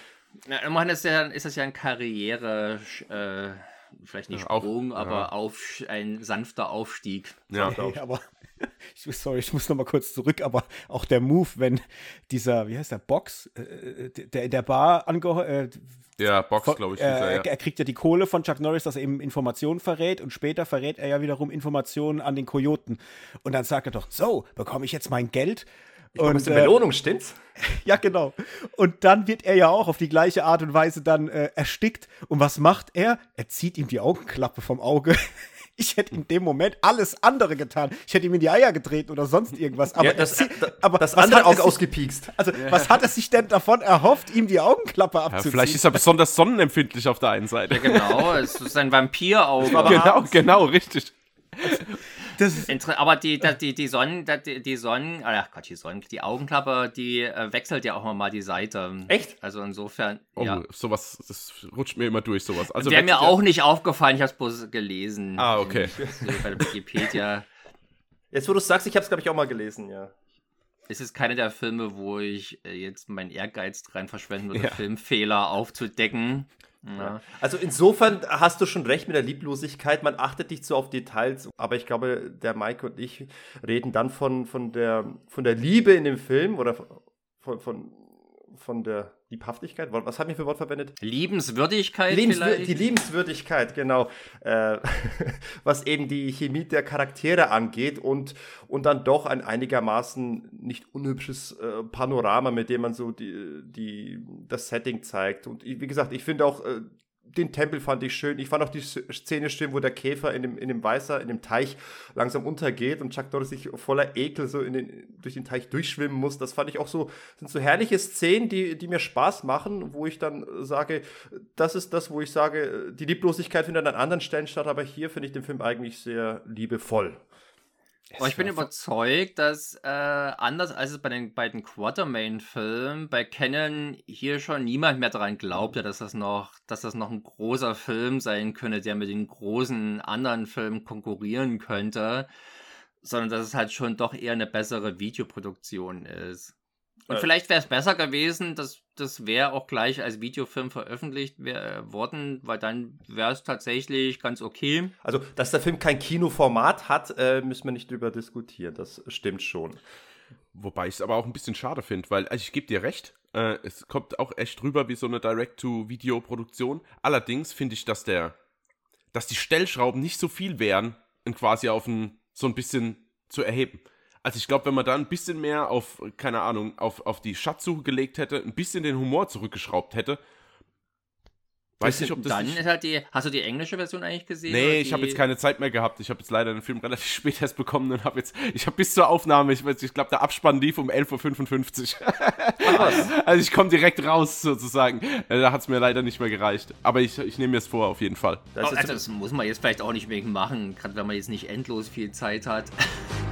Na, immerhin ist, ja, ist das ja ein Karriere, äh, vielleicht nicht Sprung, auf, aber ja. auf, ein sanfter Aufstieg. Ja, hey, aber ich, sorry, ich muss noch mal kurz zurück, aber auch der Move, wenn dieser, wie heißt der, Box, äh, äh der in der Bar angehört. Äh, ja, Box, glaube ich. Äh, er, er kriegt ja die Kohle von Chuck Norris, dass er eben Informationen verrät und später verrät er ja wiederum Informationen an den Kojoten. Und dann sagt er doch, so, bekomme ich jetzt mein Geld? Ich und eine Belohnung, stimmt's? Ja, genau. Und dann wird er ja auch auf die gleiche Art und Weise dann äh, erstickt. Und was macht er? Er zieht ihm die Augenklappe vom Auge. Ich hätte in dem Moment alles andere getan. Ich hätte ihm in die Eier getreten oder sonst irgendwas. Aber, ja, das, er, aber das andere Auge ausgepiekst. Also, ja. was hat er sich denn davon erhofft, ihm die Augenklappe abzuziehen? Ja, vielleicht ist er besonders sonnenempfindlich auf der einen Seite. Ja, genau. Es ist ein Vampirauge. Genau, genau, richtig. Aber die, die, die Sonnen, die, die Sonnen, ach Gott, die Sonnen, die Augenklappe, die äh, wechselt ja auch mal die Seite. Echt? Also insofern. Oh, ja. sowas, das rutscht mir immer durch, sowas. Also Wäre mir auch nicht aufgefallen, ich habe es bloß gelesen. Ah, okay. Bei der Wikipedia. Jetzt, wo du sagst, ich habe es, glaube ich, auch mal gelesen, ja. Es ist keiner der Filme, wo ich äh, jetzt meinen Ehrgeiz dran verschwenden würde, ja. Filmfehler aufzudecken. Ja. Also insofern hast du schon recht mit der Lieblosigkeit. Man achtet nicht so auf Details, aber ich glaube, der Mike und ich reden dann von, von, der, von der Liebe in dem Film oder von, von, von der Liebhaftigkeit. Was haben wir für Wort verwendet? Liebenswürdigkeit. Liebenswür die Liebenswürdigkeit, genau. Äh, was eben die Chemie der Charaktere angeht und, und dann doch ein einigermaßen nicht unhübsches äh, Panorama, mit dem man so die, die, das Setting zeigt. Und wie gesagt, ich finde auch äh, den Tempel fand ich schön. Ich fand auch die Szene schön, wo der Käfer in dem, in dem Weißer, in dem Teich langsam untergeht und Chuck Norris sich voller Ekel so in den, durch den Teich durchschwimmen muss. Das fand ich auch so, sind so herrliche Szenen, die, die mir Spaß machen, wo ich dann sage, das ist das, wo ich sage, die Lieblosigkeit findet an anderen Stellen statt, aber hier finde ich den Film eigentlich sehr liebevoll. Aber ich bin überzeugt, dass äh, anders als es bei den beiden Quatermain-Filmen bei Canon hier schon niemand mehr daran glaubte, dass das noch, dass das noch ein großer Film sein könnte, der mit den großen anderen Filmen konkurrieren könnte, sondern dass es halt schon doch eher eine bessere Videoproduktion ist. Und äh, vielleicht wäre es besser gewesen, dass das wäre auch gleich als Videofilm veröffentlicht wär, äh, worden, weil dann wäre es tatsächlich ganz okay. Also, dass der Film kein Kinoformat hat, äh, müssen wir nicht drüber diskutieren. Das stimmt schon. Wobei ich es aber auch ein bisschen schade finde, weil also ich gebe dir recht, äh, es kommt auch echt rüber wie so eine Direct-to-Video-Produktion. Allerdings finde ich, dass der, dass die Stellschrauben nicht so viel wären, quasi auf ein, so ein bisschen zu erheben. Also ich glaube, wenn man da ein bisschen mehr auf, keine Ahnung, auf, auf die Schatzsuche gelegt hätte, ein bisschen den Humor zurückgeschraubt hätte, Weiß nicht, ob das. Dann ist halt die. Hast du die englische Version eigentlich gesehen? Nee, ich habe jetzt keine Zeit mehr gehabt. Ich habe jetzt leider den Film relativ spät erst bekommen und habe jetzt. Ich habe bis zur Aufnahme, ich, ich glaube, der Abspann lief um 11.55 Uhr. also ich komme direkt raus sozusagen. Äh, da hat es mir leider nicht mehr gereicht. Aber ich, ich nehme mir es vor, auf jeden Fall. Das, also, das muss man jetzt vielleicht auch nicht wegen machen, gerade wenn man jetzt nicht endlos viel Zeit hat.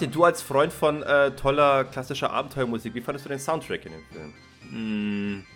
Martin, du als Freund von äh, toller klassischer Abenteuermusik, wie fandest du den Soundtrack in dem Film? Mm,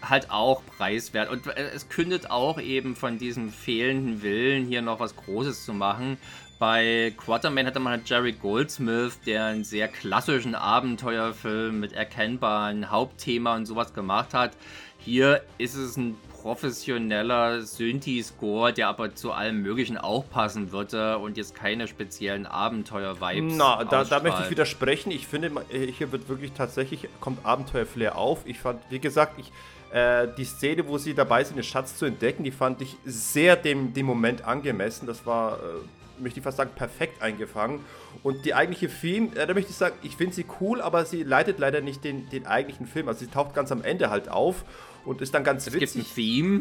halt auch preiswert. Und äh, es kündet auch eben von diesem fehlenden Willen, hier noch was Großes zu machen. Bei Quaterman hatte man halt Jerry Goldsmith, der einen sehr klassischen Abenteuerfilm mit erkennbaren Hauptthema und sowas gemacht hat. Hier ist es ein professioneller Synthi-Score, der aber zu allem Möglichen auch passen würde und jetzt keine speziellen Abenteuer-Vibes. Na, da, da, möchte ich widersprechen. Ich finde, äh, hier wird wirklich tatsächlich, kommt Abenteuer-Flair auf. Ich fand, wie gesagt, ich, äh, die Szene, wo sie dabei sind, den Schatz zu entdecken, die fand ich sehr dem, dem Moment angemessen. Das war, äh, möchte ich fast sagen, perfekt eingefangen. Und die eigentliche Film, äh, da möchte ich sagen, ich finde sie cool, aber sie leitet leider nicht den, den eigentlichen Film. Also sie taucht ganz am Ende halt auf und ist dann ganz es witzig. Es gibt ein Theme.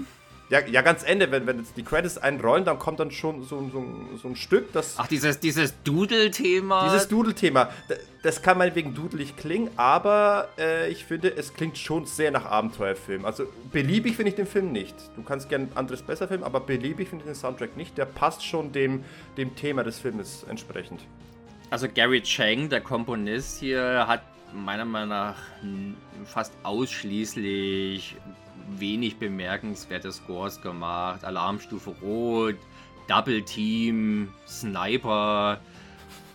Ja, ja, ganz Ende, wenn, wenn jetzt die Credits einrollen, dann kommt dann schon so, so, so ein Stück, das. Ach, dieses, dieses Doodle-Thema. Dieses Doodle-Thema. Das kann meinetwegen dudelig klingen, aber äh, ich finde, es klingt schon sehr nach Abenteuerfilm. Also beliebig finde ich den Film nicht. Du kannst gern anderes besser filmen, aber beliebig finde ich den Soundtrack nicht. Der passt schon dem, dem Thema des Filmes entsprechend. Also Gary Chang, der Komponist hier, hat meiner Meinung nach fast ausschließlich wenig bemerkenswerte Scores gemacht. Alarmstufe Rot, Double Team, Sniper,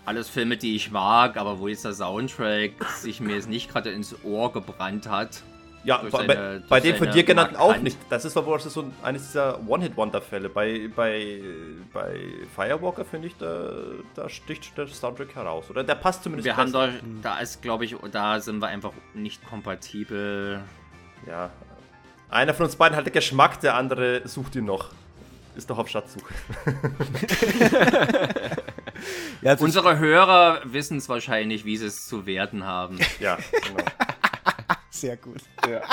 alles Filme, die ich mag, aber wo jetzt der Soundtrack sich mir jetzt nicht gerade ins Ohr gebrannt hat. Ja, seine, bei, bei den von dir genannten auch nicht. Das ist aber so eines dieser One-Hit-Wonder-Fälle. Bei, bei, bei Firewalker, finde ich, da, da sticht der Soundtrack heraus. Oder der passt zumindest. Wir haben da, da ist, glaube ich, da sind wir einfach nicht kompatibel. Ja. Einer von uns beiden hat den Geschmack, der andere sucht ihn noch. Ist doch auf Schatzsuche. ja, also Unsere Hörer wissen es wahrscheinlich, wie sie es zu werten haben. Ja, genau. Sehr gut. Ja.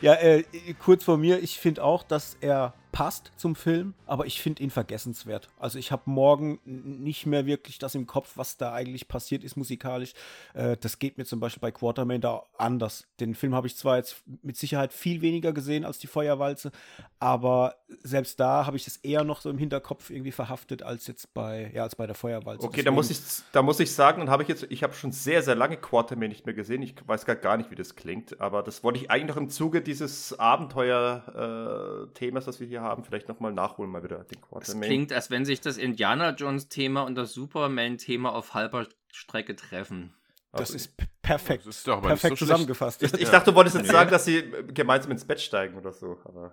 Ja, äh, kurz vor mir, ich finde auch, dass er passt zum Film, aber ich finde ihn vergessenswert. Also ich habe morgen nicht mehr wirklich das im Kopf, was da eigentlich passiert ist musikalisch. Äh, das geht mir zum Beispiel bei Quartermain da anders. Den Film habe ich zwar jetzt mit Sicherheit viel weniger gesehen als die Feuerwalze, aber selbst da habe ich es eher noch so im Hinterkopf irgendwie verhaftet als jetzt bei, ja, als bei der Feuerwalze. Okay, da muss, ich, da muss ich sagen, dann habe ich jetzt, ich habe schon sehr, sehr lange Quartermain nicht mehr gesehen. Ich weiß gar, gar nicht, wie das klingt, aber das wollte ich eigentlich noch im Zuge dieses Abenteuer-Themas, das wir hier haben, vielleicht nochmal nachholen, mal wieder den Es Quartermain. klingt, als wenn sich das Indiana Jones-Thema und das Superman-Thema auf halber Strecke treffen. Das Also, ist perfekt. Das ist doch aber perfekt so zusammengefasst. ich, ich dachte, du wolltest jetzt sagen, dass sie gemeinsam ins Bett steigen oder so, aber.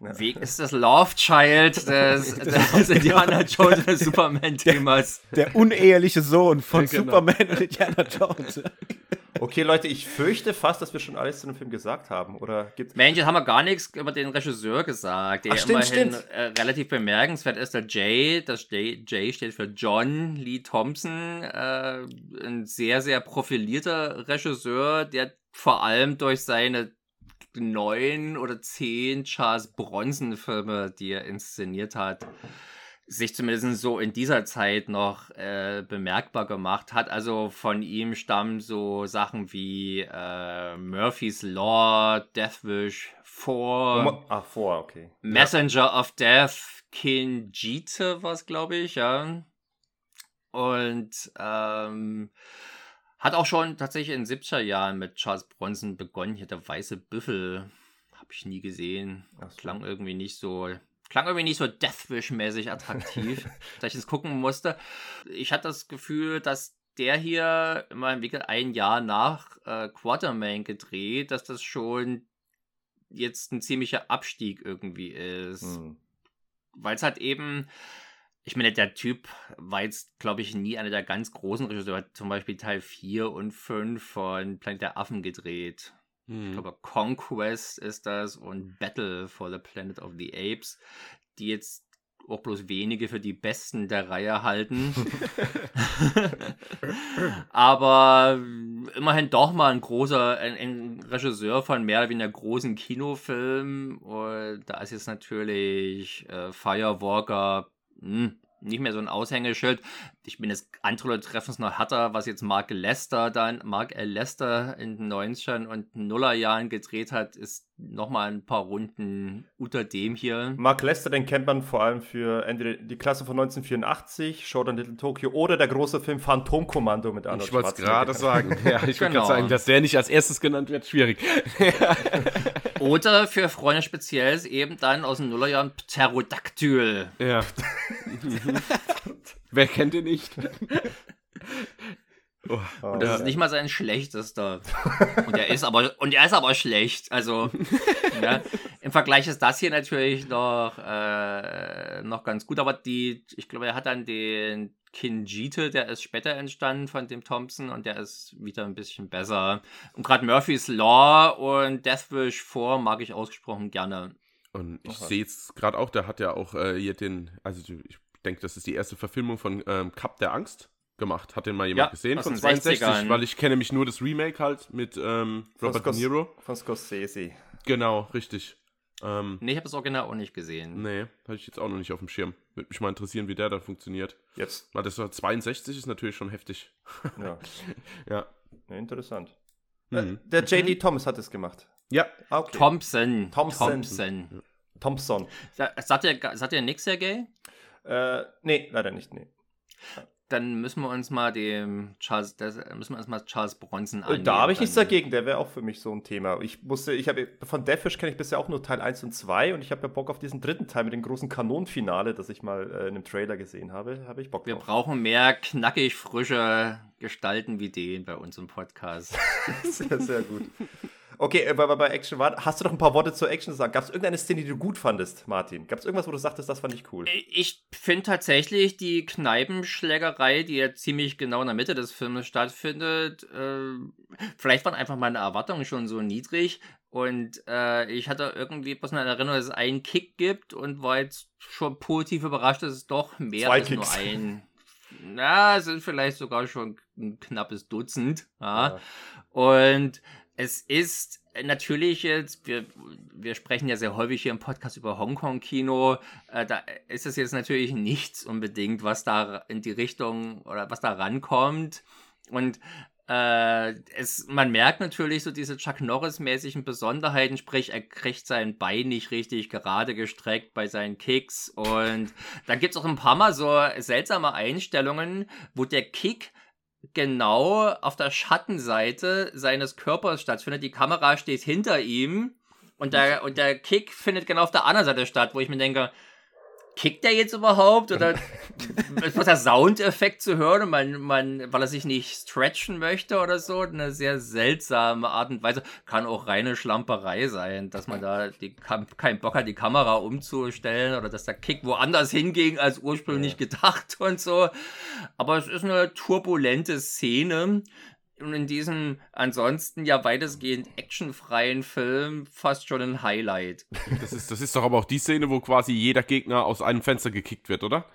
Ja. Weg ist das Love Child des, des Indiana Jones und Superman-Themas. Der uneheliche Sohn von Ja, genau. Superman und Indiana Jones. Okay, Leute, ich fürchte fast, dass wir schon alles zu dem Film gesagt haben. Oder gibt's. Mensch, jetzt haben wir gar nichts über den Regisseur gesagt, der Ach, stimmt, immerhin stimmt. äh, relativ bemerkenswert ist. Der Jay, das J, J steht für John Lee Thompson, äh, ein sehr, sehr profilierter Regisseur, der vor allem durch seine neun oder zehn Charles Bronson-Filme, die er inszeniert hat, sich zumindest so in dieser Zeit noch äh, bemerkbar gemacht hat. Also von ihm stammen so Sachen wie äh, Murphy's Law, Death Wish 4, Ah, vor, okay. Messenger of Death, Kinjite war es, glaube ich, ja. Und ähm, hat auch schon tatsächlich in den 70er Jahren mit Charles Bronson begonnen. Hier der weiße Büffel. Habe ich nie gesehen. So. Klang irgendwie nicht so. Klang irgendwie nicht so Deathwish-mäßig attraktiv, dass ich es gucken musste. Ich hatte das Gefühl, dass der hier immer im Wickel ein Jahr nach äh, Quartermain gedreht, dass das schon jetzt ein ziemlicher Abstieg irgendwie ist Hm. weil es halt eben, ich meine, der Typ war jetzt, glaube ich, nie einer der ganz großen Regisseure. Er hat zum Beispiel Teil 4 und 5 von Planet der Affen gedreht. Ich Hm. glaube, Conquest ist das und Battle for the Planet of the Apes, die jetzt auch bloß wenige für die besten der Reihe halten. Aber immerhin doch mal ein großer, ein, ein Regisseur von mehr oder weniger großen Kinofilmen. Und da ist jetzt natürlich äh, Firewalker hm, nicht mehr so ein Aushängeschild. Ich bin jetzt andere Leute treffen es noch härter, was jetzt Mark Lester dann, Mark L. Lester in den 90ern und Nullerjahren gedreht hat, ist nochmal ein paar Runden unter dem hier. Mark Lester, den kennt man vor allem für entweder die Klasse von 1984, Showdown Little Tokyo oder der große Film Phantomkommando mit Arnold Ich wollte es gerade sagen. Ja, ich wollte Genau. gerade sagen, dass der nicht als erstes genannt wird, schwierig. Oder für Freunde speziell ist eben dann aus den Nullerjahren Pterodactyl. Ja. Wer kennt ihn nicht? Oh, Oh, Das ja. ist nicht mal sein schlechtester. Und er ist aber, und er ist aber schlecht. Also, ja, im Vergleich ist das hier natürlich noch, äh, noch ganz gut. Aber die, ich glaube, er hat dann den Kinjite, der ist später entstanden von dem Thompson und der ist wieder ein bisschen besser. Und gerade Murphy's Law und Deathwish 4 mag ich ausgesprochen gerne. Und ich Aha. sehe jetzt gerade auch, der hat ja auch äh, hier den, also ich denke, das ist die erste Verfilmung von ähm, Cup der Angst gemacht. Hat den mal jemand Ja, gesehen von den 62? 60ern. Weil ich kenne mich nur das Remake halt mit ähm, Von Robert De Niro. Von Scorsese. Genau, richtig. Ähm, Nee, ich habe das Original auch nicht gesehen. nee, habe ich jetzt auch noch nicht auf dem Schirm. Würde mich mal interessieren, wie der da funktioniert. Jetzt, Weil das war 62 ist natürlich schon heftig. ja, Ja. ja interessant. Mhm. Äh, der J.D. Thomas hat es gemacht. Ja, Ah, okay. Thompson. Thompson. Thompson. Thompson. Sa- Sagt ihr, sagt ihr nix, Sergej? Äh, nee, leider nicht, nee. Dann müssen wir uns mal dem Charles, das, müssen wir uns mal Charles Bronson Äh, annehmen. Da habe ich nichts dagegen, der wäre auch für mich so ein Thema. Ich musste, ich habe von Deathwish kenne ich bisher auch nur Teil 1 und 2 und ich habe ja Bock auf diesen dritten Teil mit dem großen Kanonenfinale, das ich mal äh, in einem Trailer gesehen habe. Habe ich Bock Wir drauf. brauchen mehr knackig frische Gestalten wie den bei uns im Podcast. sehr, sehr gut. Okay, äh, bei, bei- Action war, hast du noch ein paar Worte zur Action zu sagen? Gab es irgendeine Szene, die du gut fandest, Martin? Gab es irgendwas, wo du sagtest, das fand ich cool? Ich finde tatsächlich die Kneipenschlägerei, die ja ziemlich genau in der Mitte des Films stattfindet, äh, vielleicht waren einfach meine Erwartungen schon so niedrig und äh, ich hatte irgendwie bloß eine Erinnerung, dass es einen Kick gibt und war jetzt schon positiv überrascht, dass es doch mehr Zwei als Kicks. nur ein. Na, es sind vielleicht sogar schon ein knappes Dutzend. Ja. Und es ist natürlich jetzt, wir, wir sprechen ja sehr häufig hier im Podcast über Hongkong-Kino. Äh, da ist es jetzt natürlich nichts unbedingt, was da in die Richtung oder was da rankommt. Und äh, es, man merkt natürlich so diese Chuck Norris-mäßigen Besonderheiten, sprich, er kriegt sein Bein nicht richtig gerade gestreckt bei seinen Kicks. Und dann gibt es auch ein paar Mal so seltsame Einstellungen, wo der Kick genau auf der Schattenseite seines Körpers stattfindet. Die Kamera steht hinter ihm und der, und der Kick findet genau auf der anderen Seite statt, wo ich mir denke, kickt der jetzt überhaupt? Oder ist was der Soundeffekt zu hören, man, man, weil er sich nicht stretchen möchte oder so? Eine sehr seltsame Art und Weise. Kann auch reine Schlamperei sein, dass man da die, keinen Bock hat, die Kamera umzustellen oder dass der Kick woanders hinging als ursprünglich gedacht und so. Aber es ist eine turbulente Szene und in diesem ansonsten ja weitestgehend actionfreien Film fast schon ein Highlight. Das ist, das ist doch aber auch die Szene, wo quasi jeder Gegner aus einem Fenster gekickt wird, oder?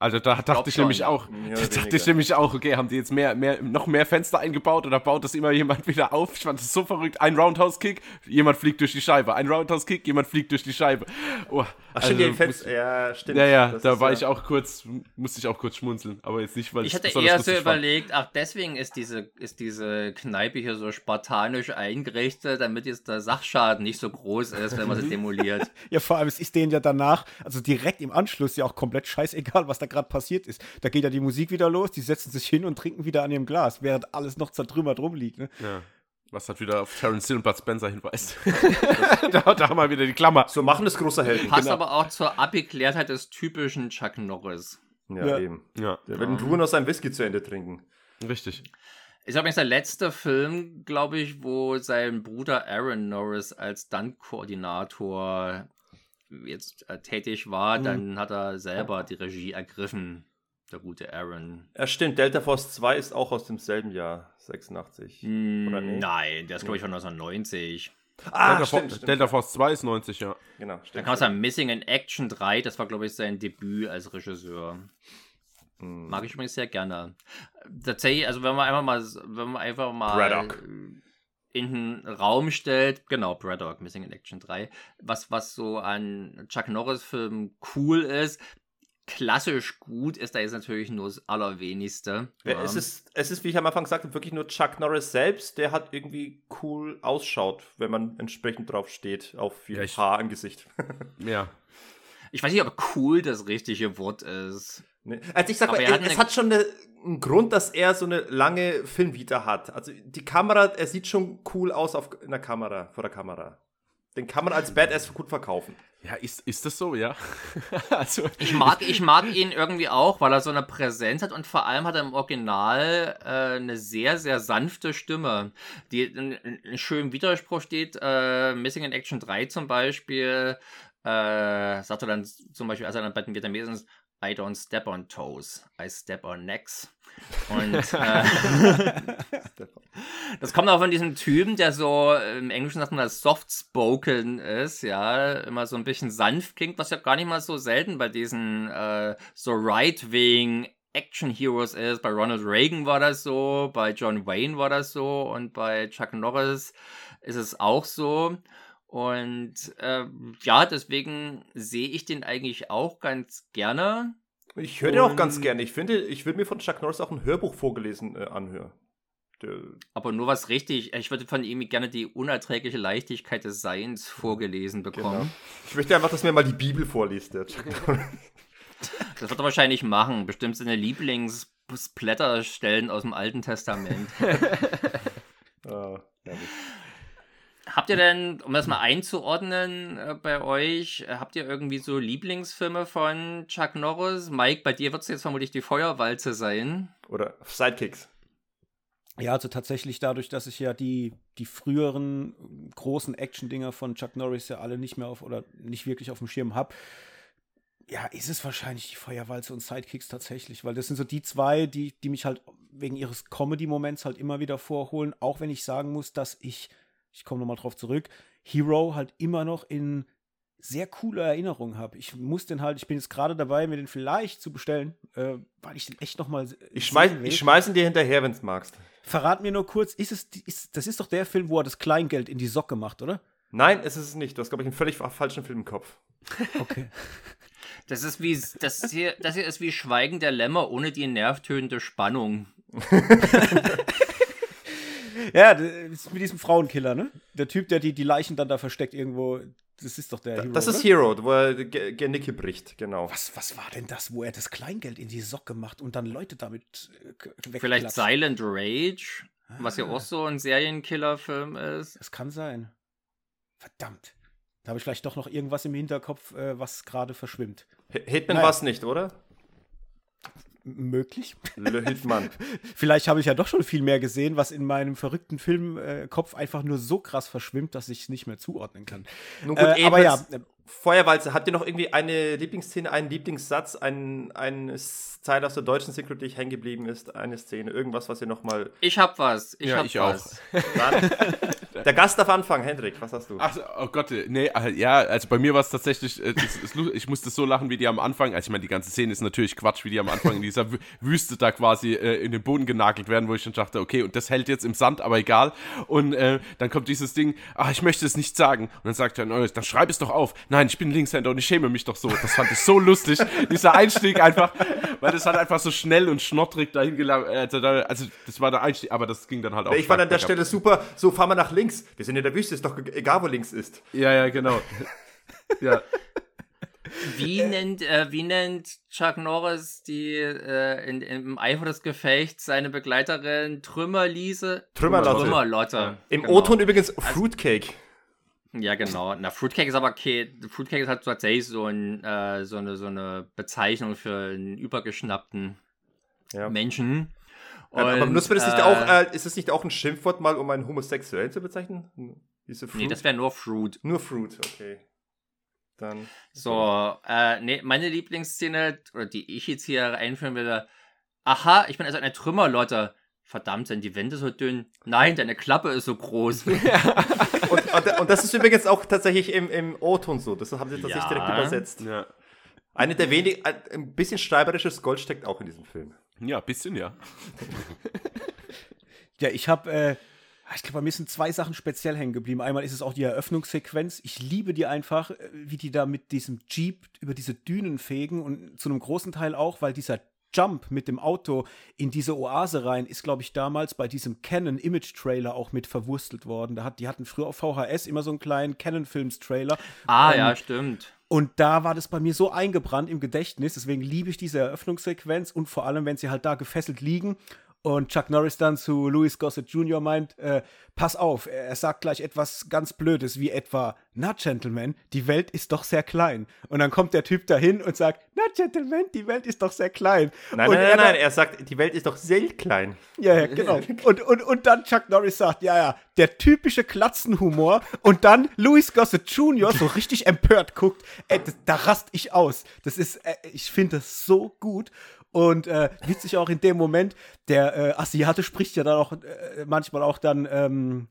Also da dachte ich schon, nämlich ja. auch, da dachte ich nämlich auch, okay, haben die jetzt mehr, mehr, noch mehr Fenster eingebaut oder baut das immer jemand wieder auf? Ich fand das so verrückt. Ein Roundhouse-Kick, jemand fliegt durch die Scheibe. Ein Roundhouse-Kick, jemand fliegt durch die Scheibe. Oh, Ach, stimmt, also, muss, ja, stimmt. Ja, ja, das da war ja. ich auch kurz, musste ich auch kurz schmunzeln, aber jetzt nicht, weil ich hatte eher so überlegt, ach, deswegen ist diese, ist diese Kneipe hier so spartanisch eingerichtet, damit jetzt der Sachschaden nicht so groß ist, wenn man sie demoliert. ja, vor allem, es ist denen ja danach, also direkt im Anschluss ja auch komplett scheißegal, was da gerade passiert ist. Da geht ja die Musik wieder los, die setzen sich hin und trinken wieder an ihrem Glas, während alles noch zertrümmert rumliegt. Ne? Ja. Was halt wieder auf Terence Hill und Bud Spencer hinweist. da, da, haben wir wieder die Klammer. So machen es große Helden. Passt genau. aber auch zur Abgeklärtheit des typischen Chuck Norris. Ja, ja. eben. Ja. Der wird nur noch sein Whisky zu Ende trinken. Richtig. Ist übrigens der letzte Film, glaube ich, wo sein Bruder Aaron Norris als Stunt-Koordinator jetzt äh, tätig war. Mhm. Dann hat er selber die Regie ergriffen der gute Aaron. Ja, stimmt. Delta Force 2 ist auch aus demselben Jahr, 86. Mm, Oder nee? Nein, der ist, glaube ich, von 1990. Ah, Delta, stimmt, stimmt. Delta Force 2 ist 90, ja. Genau, stimmt. Dann kann man sagen, Missing in Action 3, das war, glaube ich, sein Debüt als Regisseur. Hm. Mag ich übrigens sehr gerne. Tatsächlich, also wenn man einfach mal, wenn man einfach mal Braddock. In den Raum stellt, genau, Braddock, Missing in Action 3, was, was so an Chuck Norris-Filmen cool ist, klassisch gut ist da jetzt natürlich nur das Allerwenigste. Ja, es, ist, es ist, wie ich am Anfang sagte, wirklich nur Chuck Norris selbst, der hat irgendwie cool ausschaut, wenn man entsprechend drauf steht, auf viel ja, Haar im Gesicht. ja. Ich weiß nicht, ob cool das richtige Wort ist. Nee. Also ich sag mal, er, es hat schon eine, einen Grund, dass er so eine lange Filmvita hat. Also die Kamera, er sieht schon cool aus auf, in der Kamera, vor der Kamera. Den kann man als Badass gut verkaufen. Ja, ist, ist das so, ja? also, ich, mag, ich mag ihn irgendwie auch, weil er so eine Präsenz hat und vor allem hat er im Original äh, eine sehr, sehr sanfte Stimme, die in, in schönem Widerspruch steht. Äh, Missing in Action 3 zum Beispiel äh, sagt er dann zum Beispiel, als er dann bei den Vietnamesen I don't step on toes, I step on necks. Und äh, das kommt auch von diesem Typen, der so im Englischen sagt man das soft-spoken ist, ja, immer so ein bisschen sanft klingt, was ja gar nicht mal so selten bei diesen äh, so right-wing Action Heroes ist. Bei Ronald Reagan war das so, bei John Wayne war das so und bei Chuck Norris ist es auch so. Und äh, ja, deswegen sehe ich den eigentlich auch ganz gerne. Ich höre den auch ganz gerne. Ich finde, ich würde mir von Chuck Norris auch ein Hörbuch vorgelesen äh, anhören. Aber nur was richtig, ich würde von ihm gerne die unerträgliche Leichtigkeit des Seins vorgelesen genau. bekommen. Genau. Ich möchte einfach, dass mir mal die Bibel vorliest, der Chuck Norris. Das wird er wahrscheinlich machen. Bestimmt seine Lieblingsplätterstellen aus dem Alten Testament. oh, herrlich. Habt ihr denn, um das mal einzuordnen äh, bei euch, äh, habt ihr irgendwie so Lieblingsfilme von Chuck Norris? Mike, bei dir wird es jetzt vermutlich die Feuerwalze sein. Oder Sidekicks. Ja, also tatsächlich dadurch, dass ich ja die, die früheren großen Action-Dinger von Chuck Norris ja alle nicht mehr auf oder nicht wirklich auf dem Schirm habe, ja, ist es wahrscheinlich die Feuerwalze und Sidekicks tatsächlich, weil das sind so die zwei, die, die mich halt wegen ihres Comedy-Moments halt immer wieder vorholen, auch wenn ich sagen muss, dass ich ich komme nochmal drauf zurück, Hero halt immer noch in sehr coole Erinnerungen habe. Ich muss den halt, ich bin jetzt gerade dabei, mir den vielleicht zu bestellen, äh, weil ich den echt noch mal Ich schmeiß, ich schmeiß ihn dir hinterher, wenn du magst. Verrat mir nur kurz, ist es, ist, das ist doch der Film, wo er das Kleingeld in die Socke macht, oder? Nein, es ist es nicht. Du hast, glaube ich, einen völlig falschen Film im Kopf. Okay. Das ist wie, das hier, das hier ist wie Schweigen der Lämmer ohne die nervtönende Spannung. ja, das ist mit diesem Frauenkiller, ne? Der Typ, der die, die Leichen dann da versteckt irgendwo. Das ist doch der Hero. Das ist oder? Hero, wo er Genicke bricht, genau. Was, was war denn das, wo er das Kleingeld in die Socke macht und dann Leute damit äh, Vielleicht Silent Rage, ah. was ja ah. auch so ein Serienkiller-Film ist. Das kann sein. Verdammt. Da habe ich vielleicht doch noch irgendwas im Hinterkopf, äh, was gerade verschwimmt. Hitman war es nicht, oder? Möglich. Le Hitman. Vielleicht habe ich ja doch schon viel mehr gesehen, was in meinem verrückten Filmkopf einfach nur so krass verschwimmt, dass ich es nicht mehr zuordnen kann. Nun gut, äh, aber ja. Feuerwalze, habt ihr noch irgendwie eine Lieblingsszene, einen Lieblingssatz, einen, einen Zeile aus der deutschen Synchro, die hängen geblieben ist, eine Szene, irgendwas, was ihr noch mal. Ich hab was. Ich ja, hab ich was. auch. Dann, der Gast darf anfangen, Hendrik, was hast du? Ach, oh Gott, nee, äh, ja, also bei mir war es tatsächlich, äh, ich musste so lachen, wie die am Anfang, also ich meine, die ganze Szene ist natürlich Quatsch, wie die am Anfang in dieser Wüste da quasi äh, in den Boden genagelt werden, wo ich schon dachte, okay, und das hält jetzt im Sand, aber egal. Und äh, dann kommt dieses Ding, ach, ich möchte es nicht sagen. Und dann sagt er, dann schreib es doch auf. Nein, ich bin Linkshänder und ich schäme mich doch so. Das fand ich so lustig, dieser Einstieg einfach, weil das hat einfach so schnell und schnottrig dahin gelangt, also, also das war der Einstieg, aber das ging dann halt auch. Ich fand an der Stelle super, so fahren wir nach links, wir sind in der Wüste, ist doch egal, wo links ist. Ja, ja, genau. ja. Wie nennt, äh, wie nennt Chuck Norris die äh, in, im Eifer des Gefechts seine Begleiterin Trümmerliese? Trümmerlotte. Trümmerlotte. Ja. Im genau. O-Ton übrigens also Fruitcake. Also, ja, genau. Na, Fruitcake ist aber okay. Fruitcake ist halt tatsächlich so, ein, äh, so, eine, so eine Bezeichnung für einen übergeschnappten ja. Menschen. Und, aber benutzt man das nicht auch, äh, ist es nicht auch ein Schimpfwort mal, um einen Homosexuellen zu bezeichnen? Diese Fruit? Nee, das wäre nur Fruit. Nur Fruit, okay. Dann. So, äh, nee, meine Lieblingsszene, oder die ich jetzt hier einführen will, aha, ich bin also eine Trümmerlotte. Verdammt, sind die Wände so dünn? Nein, deine Klappe ist so groß. Ja. und, und, und, das ist übrigens auch tatsächlich im, im O-Ton so. Das haben sie tatsächlich ja. direkt übersetzt. Ja. Eine der wenigen, ein bisschen schreiberisches Gold steckt auch in diesem Film. Ja, ein bisschen, ja. ja, ich habe äh, Ah, ich glaube, bei mir sind zwei Sachen speziell hängen geblieben. Einmal ist es auch die Eröffnungssequenz. Ich liebe die einfach, äh, wie die da mit diesem Jeep über diese Dünen fegen und zu einem großen Teil auch, weil dieser Jump mit dem Auto in diese Oase rein ist, glaube ich, damals bei diesem Canon Image Trailer auch mit verwurstelt worden. Da hat, die hatten früher auf VHS immer so einen kleinen Canon Films Trailer. Ah, ähm, ja, stimmt. Und da war das bei mir so eingebrannt im Gedächtnis. Deswegen liebe ich diese Eröffnungssequenz und vor allem, wenn sie halt da gefesselt liegen und Chuck Norris dann zu Louis Gossett Jr. meint, äh, pass auf, er sagt gleich etwas ganz Blödes, wie etwa, na Gentlemen, die Welt ist doch sehr klein. Und dann kommt der Typ dahin und sagt, na Gentlemen, die Welt ist doch sehr klein. Nein, und nein, nein, nein, er sagt, die Welt ist doch sehr klein. Ja, ja, genau. Und, und, und dann Chuck Norris sagt, ja, ja, der typische Klatzenhumor. Und dann Louis Gossett Jr. so richtig empört guckt, ey, das, da rast ich aus. Das ist, äh, ich finde das so gut. Und äh, witzig auch in dem Moment, der äh, Asiate spricht ja dann auch äh, manchmal auch dann ähm,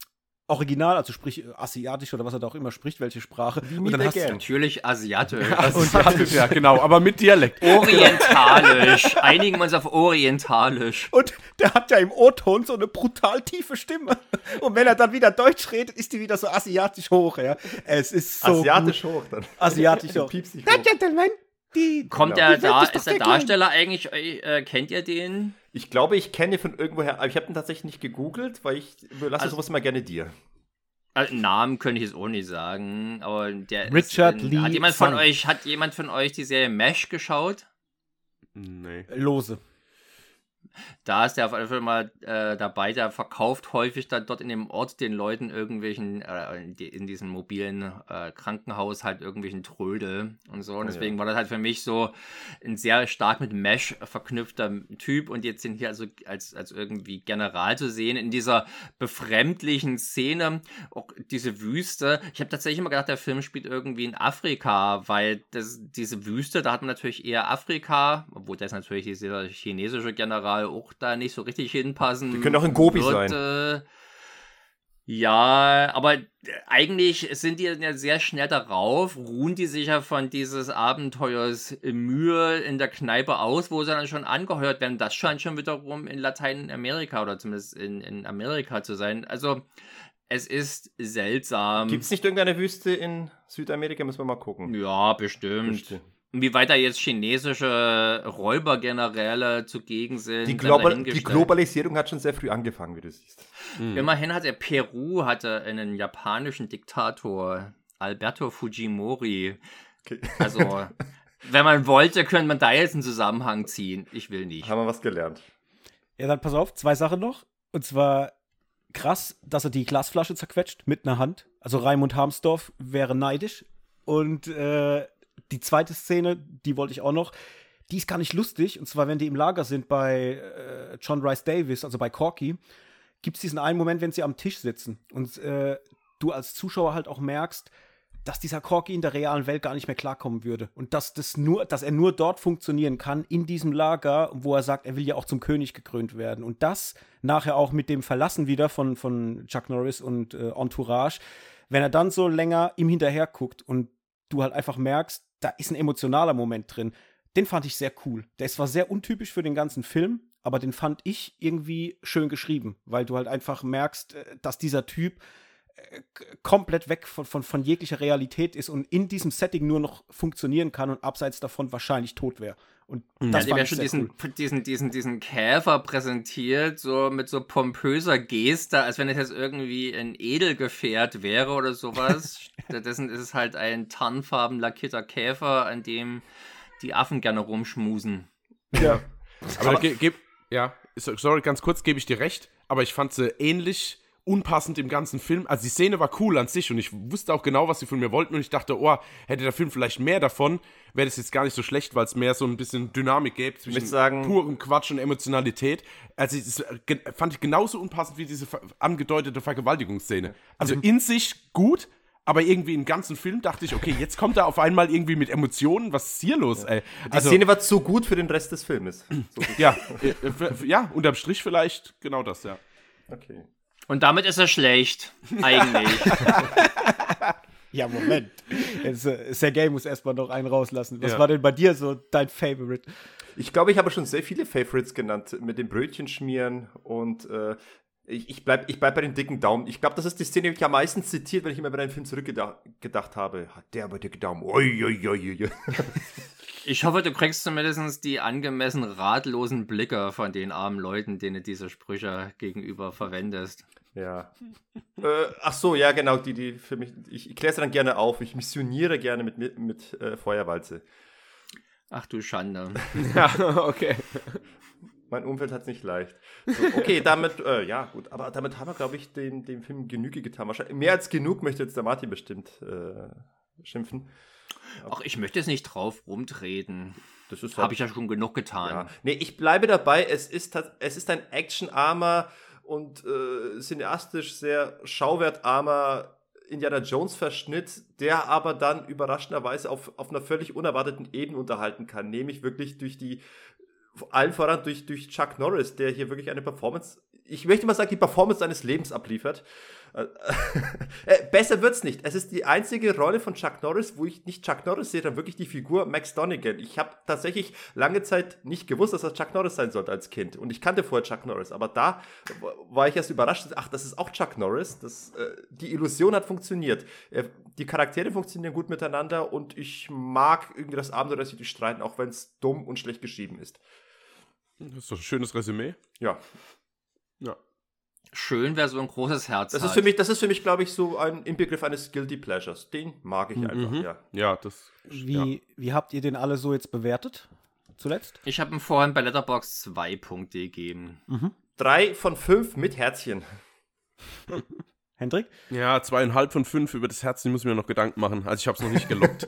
Original, also sprich äh, asiatisch oder was er da auch immer spricht, welche Sprache. Wie und dann hast du natürlich asiatisch. asiatisch, ja, genau, aber mit Dialekt. Orientalisch. Einigen wir uns auf orientalisch. Und der hat ja im O-Ton so eine brutal tiefe Stimme. Und wenn er dann wieder Deutsch redet, ist die wieder so asiatisch hoch, ja. Es ist so. Asiatisch gut. hoch dann. Asiatisch hoch. Piepsig hoch. Gentlemen, die, Kommt genau. der da, ist, der Darsteller eigentlich, äh, kennt ihr den? Ich glaube, ich kenne ihn von irgendwoher, aber ich habe ihn tatsächlich nicht gegoogelt, weil ich überlasse also, sowas immer gerne dir. Also, Namen könnte ich jetzt auch nicht sagen, aber der Richard ist, Lee. Hat jemand von euch, hat jemand von euch die Serie Mesh geschaut? Nee. Lose. Da ist der auf jeden Fall mal äh, dabei, der verkauft häufig dann dort in dem Ort den Leuten irgendwelchen, äh, in diesem mobilen äh, Krankenhaus halt irgendwelchen Trödel und so. Und deswegen ja. war das halt für mich so ein sehr stark mit Mesh verknüpfter Typ und jetzt sind hier also als, als irgendwie General zu sehen in dieser befremdlichen Szene, auch diese Wüste. Ich habe tatsächlich immer gedacht, der Film spielt irgendwie in Afrika, weil das, diese Wüste, da hat man natürlich eher Afrika, obwohl das natürlich dieser chinesische General auch da nicht so richtig hinpassen. Die können auch in Gobi wird, sein. Äh, Ja, aber eigentlich sind die ja sehr schnell darauf, ruhen die sich ja von dieses Abenteuers Mühe in der Kneipe aus, wo sie dann schon angeheuert werden. Das scheint schon wiederum in Lateinamerika oder zumindest in, in Amerika zu sein. Also es ist seltsam. Gibt es nicht irgendeine Wüste in Südamerika? Müssen wir mal gucken. Ja, bestimmt. bestimmt. Wie weit da jetzt chinesische Räubergeneräle zugegen sind. Die, Global die, Globalisierung hat schon sehr früh angefangen, wie du siehst. Mhm. Immerhin hat er Peru hatte einen japanischen Diktator, Alberto Fujimori. Okay. Also, wenn man wollte, könnte man da jetzt einen Zusammenhang ziehen. Ich will nicht. Haben wir was gelernt. Ja, dann pass auf, zwei Sachen noch. Und zwar krass, dass er die Glasflasche zerquetscht mit einer Hand. Also Raimund Harmsdorf wäre neidisch. Und äh, die zweite Szene, die wollte ich auch noch. Die ist gar nicht lustig. Und zwar, wenn die im Lager sind bei äh, John Rice Davis, also bei Corky, gibt es diesen einen Moment, wenn sie am Tisch sitzen und äh, du als Zuschauer halt auch merkst, dass dieser Corky in der realen Welt gar nicht mehr klarkommen würde. Und dass, das nur, dass er nur dort funktionieren kann, in diesem Lager, wo er sagt, er will ja auch zum König gekrönt werden. Und das nachher auch mit dem Verlassen wieder von, von Chuck Norris und äh, Entourage, wenn er dann so länger ihm hinterher guckt und du halt einfach merkst, da ist ein emotionaler Moment drin. Den fand ich sehr cool. Der ist zwar sehr untypisch für den ganzen Film, aber den fand ich irgendwie schön geschrieben, weil du halt einfach merkst, äh, dass dieser Typ äh, komplett weg von, von, von jeglicher Realität ist und in diesem Setting nur noch funktionieren kann und abseits davon wahrscheinlich tot wäre. Und mhm. das ja, ich schon diesen, cool. diesen, diesen, diesen Käfer präsentiert, so mit so pompöser Geste, als wenn es jetzt irgendwie ein Edelgefährt wäre oder sowas. Stattdessen ist es halt ein tarnfarben lackierter Käfer, an dem die Affen gerne rumschmusen. Ja. Aber, Aber ge ge ja, sorry, ganz kurz, gebe ich dir recht, aber ich fand sie ähnlich unpassend im ganzen Film. Also die Szene war cool an sich und ich wusste auch genau, was sie von mir wollten und ich dachte, oh, hätte der Film vielleicht mehr davon, wäre das jetzt gar nicht so schlecht, weil es mehr so ein bisschen Dynamik gäbe zwischen sagen, purem Quatsch und Emotionalität. Also das fand ich genauso unpassend wie diese angedeutete Vergewaltigungsszene. Also mhm. in sich gut, aber irgendwie im ganzen Film dachte ich, okay, jetzt kommt er auf einmal irgendwie mit Emotionen, was ist hier los, ey? Die also, Szene war zu gut für den Rest des Filmes. So ja, äh, ja, unterm Strich vielleicht genau das, ja. Okay. Und damit ist er schlecht, eigentlich. ja, Moment. Jetzt, äh, Sergei muss erstmal noch einen rauslassen. Was ja. war denn bei dir so dein Favorite? Ich glaube, ich habe schon sehr viele Favorites genannt, mit dem Brötchen schmieren und äh, ich, ich bleibe ich bleib bei den dicken Daumen. Ich glaube, das ist die Szene, die ich am meisten zitiert, wenn ich immer bei einem Film zurückgedacht habe. Hat der aber dicke Daumen. Ui, ui, ui, ich hoffe, du kriegst zumindest die angemessen ratlosen Blicke von den armen Leuten, denen du diese Sprüche gegenüber verwendest. Ja. äh, ach so, ja, genau, die, die für mich, ich, ich kläre es dann gerne auf. Ich missioniere gerne mit, mit, mit äh, Feuerwalze. Ach du Schande. ja, okay. Mein Umfeld hat es nicht leicht. So, okay, damit, äh, ja, gut, aber damit haben wir, glaube ich, den, dem Film Genüge getan. Wahrscheinlich mehr als genug möchte jetzt der Martin bestimmt äh, schimpfen. Ach, ich möchte jetzt nicht drauf rumtreten. Das ist Habe ich ja schon genug getan. Ja. Nee, ich bleibe dabei. Es ist, es ist ein actionarmer und äh, cineastisch sehr schauwertarmer Indiana Jones Verschnitt, der aber dann überraschenderweise auf, auf einer völlig unerwarteten Ebene unterhalten kann, nämlich wirklich durch die allen voran durch, durch Chuck Norris, der hier wirklich eine Performance, ich möchte mal sagen, die Performance seines Lebens abliefert. Äh, äh, besser wird's nicht. Es ist die einzige Rolle von Chuck Norris, wo ich nicht Chuck Norris sehe, sondern wirklich die Figur Max Donegan. Ich habe tatsächlich lange Zeit nicht gewusst, dass er Chuck Norris sein sollte als Kind. Und ich kannte vorher Chuck Norris. Aber da war ich erst überrascht. Ach, das ist auch Chuck Norris. Das, äh, die Illusion hat funktioniert. Äh, die Charaktere funktionieren gut miteinander und ich mag irgendwie das Abenteuer, dass sie die streiten, auch wenn es dumm und schlecht geschrieben ist. Das ist doch ein schönes Resümee. Ja. Ja. Schön wäre so ein großes Herz. Das ist für mich, das ist für mich, glaube ich, so ein Inbegriff eines Guilty Pleasures. Den mag ich mhm. einfach, ja. Ja, das. Wie, ja. wie habt ihr den alle so jetzt bewertet? Zuletzt? Ich habe ihm vorhin bei Letterbox zwei Punkte gegeben. Mhm. Drei von fünf mit Herzchen. Hendrik? Ja, zweieinhalb von fünf über das Herz, die muss ich mir noch Gedanken machen. Also ich habe es noch nicht gelockt.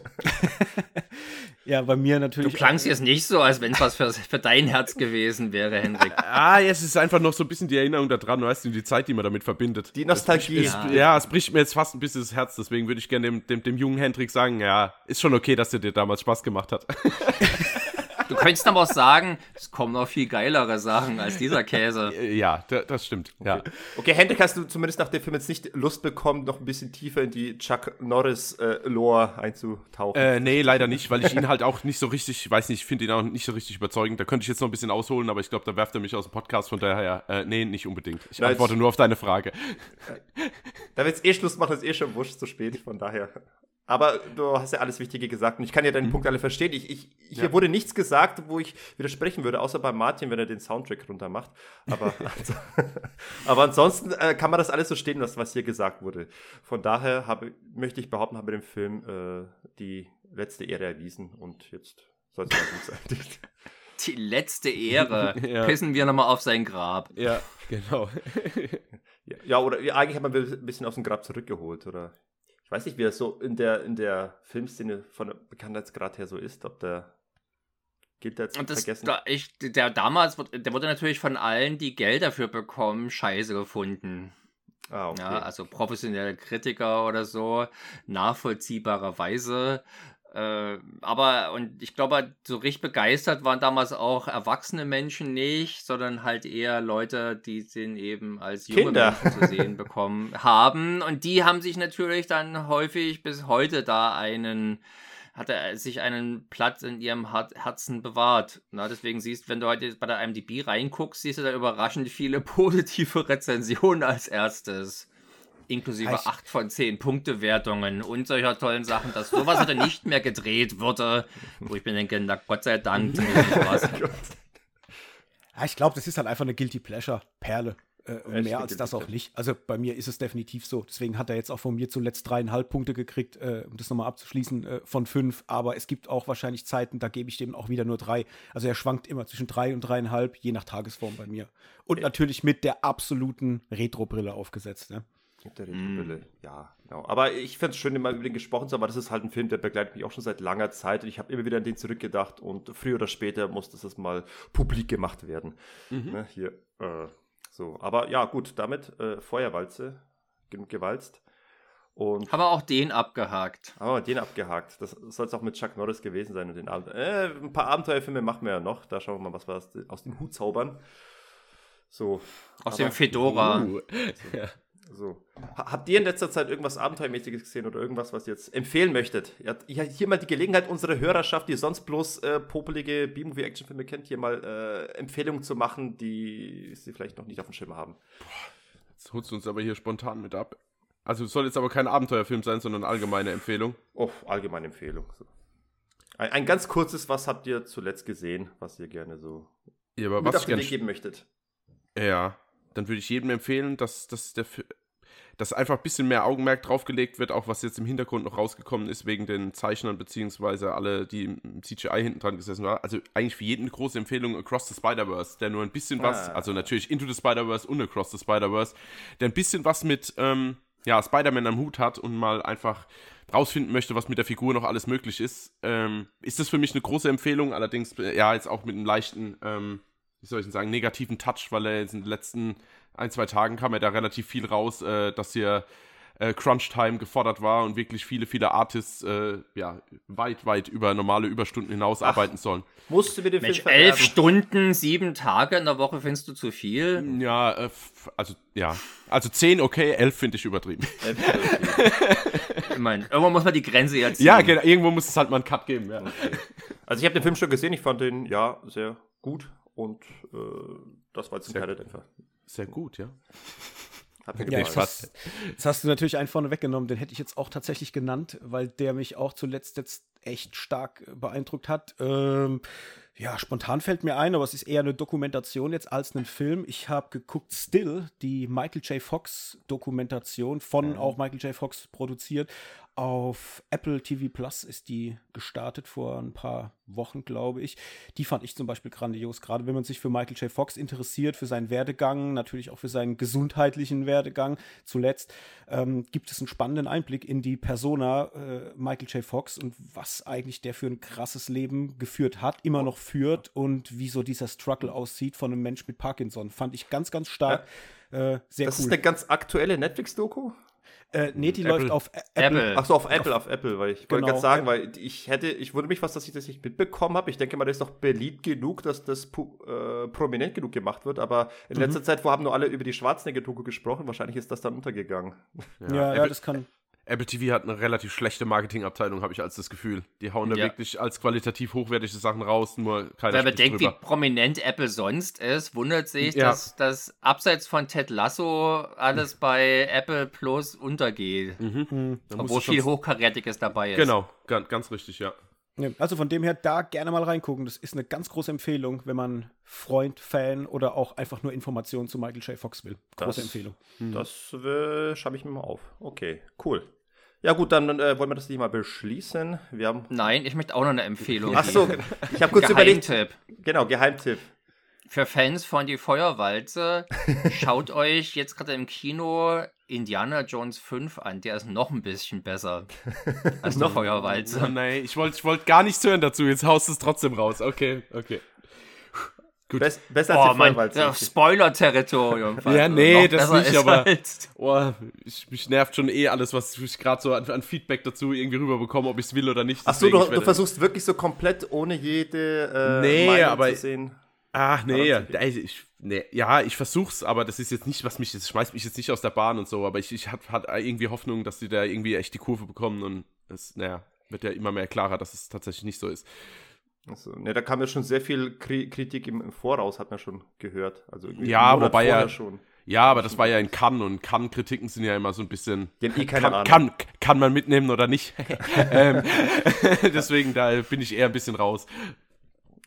ja, bei mir natürlich. Du klangst jetzt nicht so, als wenn es was für, für dein Herz gewesen wäre, Hendrik. ah, es ist einfach noch so ein bisschen die Erinnerung daran, weißt du, die Zeit, die man damit verbindet. Die Nostalgie. Es, ja. ja, es bricht mir jetzt fast ein bisschen das Herz, deswegen würde ich gerne dem, dem, dem jungen Hendrik sagen, ja, ist schon okay, dass der dir damals Spaß gemacht hat. Du könntest aber auch sagen, es kommen noch viel geilere Sachen als dieser Käse. Äh, Ja, da- das stimmt. Ja. Okay, Hendrik, hast du zumindest nach dem Film jetzt nicht Lust bekommen, noch ein bisschen tiefer in die Chuck Norris-Lore einzutauchen? Äh, nee, leider nicht, weil ich ihn halt auch nicht so richtig, ich weiß nicht, ich finde ihn auch nicht so richtig überzeugend. Da könnte ich jetzt noch ein bisschen ausholen, aber ich glaube, da werft er mich aus dem Podcast, von daher, äh, nee, nicht unbedingt. Ich Nein, antworte ich- nur auf deine Frage. Da wir jetzt eh Schluss machen, ist eh schon wurscht, zu spät, von daher. Aber du hast ja alles Wichtige gesagt und ich kann ja deinen Punkt alle verstehen. Ich, ich, hier Ja. wurde nichts gesagt, wo ich widersprechen würde, außer bei Martin, wenn er den Soundtrack runter macht. Aber, also, aber ansonsten äh, kann man das alles so stehen lassen, was hier gesagt wurde. Von daher habe, möchte ich behaupten, habe dem Film äh, die letzte Ehre erwiesen und jetzt soll es mal gut sein. Die letzte Ehre. Ja. Pissen wir nochmal auf sein Grab. Ja, genau. Ja, oder ja, eigentlich hat man ein bisschen aus dem Grab zurückgeholt, oder? Ich weiß nicht, wie er so in der, in der Filmszene von der Bekanntheitsgrad her so ist, ob der gilt der jetzt Und das, vergessen. da, ich, der damals, wurde- der wurde natürlich von allen, die Geld dafür bekommen, scheiße gefunden. ah, okay. Ja, also professionelle Kritiker oder so, nachvollziehbarerweise. Äh, aber, und ich glaube, so richtig begeistert waren damals auch erwachsene Menschen nicht, sondern halt eher Leute, die den eben als junge Kinder. Menschen zu sehen bekommen haben. Und die haben sich natürlich dann häufig bis heute da einen hat er sich einen Platz in ihrem Her- Herzen bewahrt. Na, deswegen siehst, wenn du heute bei der IMDb reinguckst, siehst du da überraschend viele positive Rezensionen als erstes. Inklusive Heißt- 8 von 10 Punktewertungen und solcher tollen Sachen, dass sowas heute nicht mehr gedreht würde. Wo ich mir denke, na Gott sei Dank, was. Ja, ich glaube, das ist halt einfach eine Guilty Pleasure Perle. Äh, und mehr als das auch nicht. Also bei mir ist es definitiv so. Deswegen hat er jetzt auch von mir zuletzt dreieinhalb Punkte gekriegt, äh, um das nochmal abzuschließen, äh, von fünf. Aber es gibt auch wahrscheinlich Zeiten, da gebe ich dem auch wieder nur drei. Also er schwankt immer zwischen drei und dreieinhalb, je nach Tagesform bei mir. Und natürlich mit der absoluten Retro-Brille aufgesetzt. Ne? Mit der Retrobrille, ja, genau. Aber ich finde es schön, immer über den gesprochen zu haben, aber das ist halt ein Film, der begleitet mich auch schon seit langer Zeit und ich habe immer wieder an den zurückgedacht und früher oder später muss das mal publik gemacht werden. Ne, hier, äh, so. Aber ja, gut, damit äh, Feuerwalze, genug gewalzt. Und Haben wir auch den abgehakt. haben wir den abgehakt. Das soll es auch mit Chuck Norris gewesen sein und den Abend. Äh, ein paar Abenteuerfilme machen wir ja noch. Da schauen wir mal, was wir aus, aus dem Hut zaubern. So. Aus aber- dem Fedora. Uh, So. Ha- Habt ihr in letzter Zeit irgendwas Abenteuermäßiges gesehen oder irgendwas, was ihr jetzt empfehlen möchtet? Ihr habt hier mal die Gelegenheit, unsere Hörerschaft, die sonst bloß äh, popelige B-Movie-Actionfilme kennt, hier mal äh, Empfehlungen zu machen, die sie vielleicht noch nicht auf dem Schirm haben. Jetzt holst du uns aber hier spontan mit ab. Also es soll jetzt aber kein Abenteuerfilm sein, sondern eine allgemeine Empfehlung. Oh, allgemeine Empfehlung. So. Ein, ein ganz kurzes, was habt ihr zuletzt gesehen, was ihr gerne so Ja, aber mit was auf ich den Weg geben möchtet? Ja, dann würde ich jedem empfehlen, dass, dass, der, dass einfach ein bisschen mehr Augenmerk draufgelegt wird, auch was jetzt im Hintergrund noch rausgekommen ist, wegen den Zeichnern, beziehungsweise alle, die im CGI hinten dran gesessen waren. Also eigentlich für jeden eine große Empfehlung Across the Spider-Verse, der nur ein bisschen was, Ah. also natürlich Into the Spider-Verse und Across the Spider-Verse, der ein bisschen was mit ähm, ja, Spider-Man am Hut hat und mal einfach rausfinden möchte, was mit der Figur noch alles möglich ist, ähm, ist das für mich eine große Empfehlung, allerdings äh, ja jetzt auch mit einem leichten, ähm, wie soll ich denn sagen, negativen Touch, weil er jetzt in den letzten ein, zwei Tagen kam er da relativ viel raus, äh, dass hier äh, Crunch-Time gefordert war und wirklich viele, viele Artists äh, ja, weit, weit über normale Überstunden hinaus arbeiten sollen. Musst du mir den Mensch, Film elf? Stunden, sieben Tage in der Woche findest du zu viel? Ja, äh, also ja, also 10 okay, 11 finde ich übertrieben. Ich meine, irgendwann muss man die Grenze jetzt ziehen. Ja, genau, irgendwo muss es halt mal einen Cut geben, ja. Also ich habe den Film schon gesehen, ich fand den, ja, sehr gut und äh, das war jetzt ein Sehr- kleiner Dämpfer. Sehr gut, ja. Hat mir Ja, fast. Das hast du natürlich einen vorne weggenommen, den hätte ich jetzt auch tatsächlich genannt, weil der mich auch zuletzt jetzt echt stark beeindruckt hat. Ähm, ja, spontan fällt mir ein, aber es ist eher eine Dokumentation jetzt als ein Film. Ich habe geguckt Still, die Michael J. Fox Dokumentation, von auch Michael J. Fox produziert. Auf Apple TV Plus ist die gestartet vor ein paar Wochen, glaube ich. Die fand ich zum Beispiel grandios, gerade wenn man sich für Michael J. Fox interessiert, für seinen Werdegang, natürlich auch für seinen gesundheitlichen Werdegang. Zuletzt ähm, gibt es einen spannenden Einblick in die Persona äh, Michael J. Fox und was eigentlich der für ein krasses Leben geführt hat, immer noch führt und wie so dieser Struggle aussieht von einem Mensch mit Parkinson. Fand ich ganz, ganz stark. Äh, sehr Das cool. ist eine ganz aktuelle Netflix-Doku. Äh, nee, die Apple. läuft auf Ä- Apple. Ach so, auf Apple, auf Apple, weil ich wollte Genau. gerade sagen, weil ich hätte, ich wundere mich fast, dass ich das nicht mitbekommen habe. Ich denke mal, das ist doch beliebt genug, dass das äh, prominent genug gemacht wird, aber in Mhm. letzter Zeit, wo haben nur alle über die Schwarzenegger-Doku gesprochen, wahrscheinlich ist das dann untergegangen. Ja, ja, Apple, das kann. Apple TV hat eine relativ schlechte Marketingabteilung, habe ich als das Gefühl. Die hauen da Ja. wirklich als qualitativ hochwertige Sachen raus, nur keiner Wer bedenkt, wie drüber. prominent Apple sonst ist, wundert sich, Ja. dass das abseits von Ted Lasso alles bei Apple Plus untergeht. Mhm. Musst Obwohl viel Hochkarätiges dabei ist. Genau, ganz, ganz richtig, ja. Ja, Also von dem her da gerne mal reingucken. Das ist eine ganz große Empfehlung, wenn man Freund, Fan oder auch einfach nur Informationen zu Michael J. Fox will. Große Das- Empfehlung. Das äh, schreibe ich mir mal auf. Okay, cool. Ja gut, dann äh, wollen wir das nicht mal beschließen. Wir haben. Nein, ich möchte auch noch eine Empfehlung Ach so, ich habe kurz überlegt. Geheimtipp. Genau, Geheimtipp. Für Fans von Die Feuerwalze, schaut euch jetzt gerade im Kino Indiana Jones 5 an. Der ist noch ein bisschen besser als Die Oh Feuerwalze. nein, ich wollte ich wollt gar nichts hören dazu, jetzt haust du es trotzdem raus. Okay, okay. Gut. Best, besser als Oh Mann, Feuerwalze. ja, Spoiler-Territorium. Ja, nee, Noch das nicht, aber- als- Oh, ich, mich nervt schon eh alles, was ich gerade so an, an Feedback dazu irgendwie rüberbekomme, ob ich es will oder nicht. Ach so, Deswegen, du, du versuchst wirklich so komplett ohne jede äh, Nee, Meinung aber- zu sehen. Ach nee, also ich, nee, ja, ich versuch's, aber das ist jetzt nicht, was mich, das schmeißt mich jetzt nicht aus der Bahn und so, aber ich, ich hatte hat irgendwie Hoffnung, dass die da irgendwie echt die Kurve bekommen und es, naja, wird ja immer mehr klarer, dass es tatsächlich nicht so ist. Also, ne, da kam ja schon sehr viel Kri Kritik im, im Voraus, hat man schon gehört. Also Ja, wobei ja- schon. Ja, aber das war ja in Cannes und Cannes-Kritiken sind ja immer so ein bisschen. Haben eh keine kann, Ahnung. kann, kann man mitnehmen oder nicht? ähm, deswegen, da bin ich eher ein bisschen raus.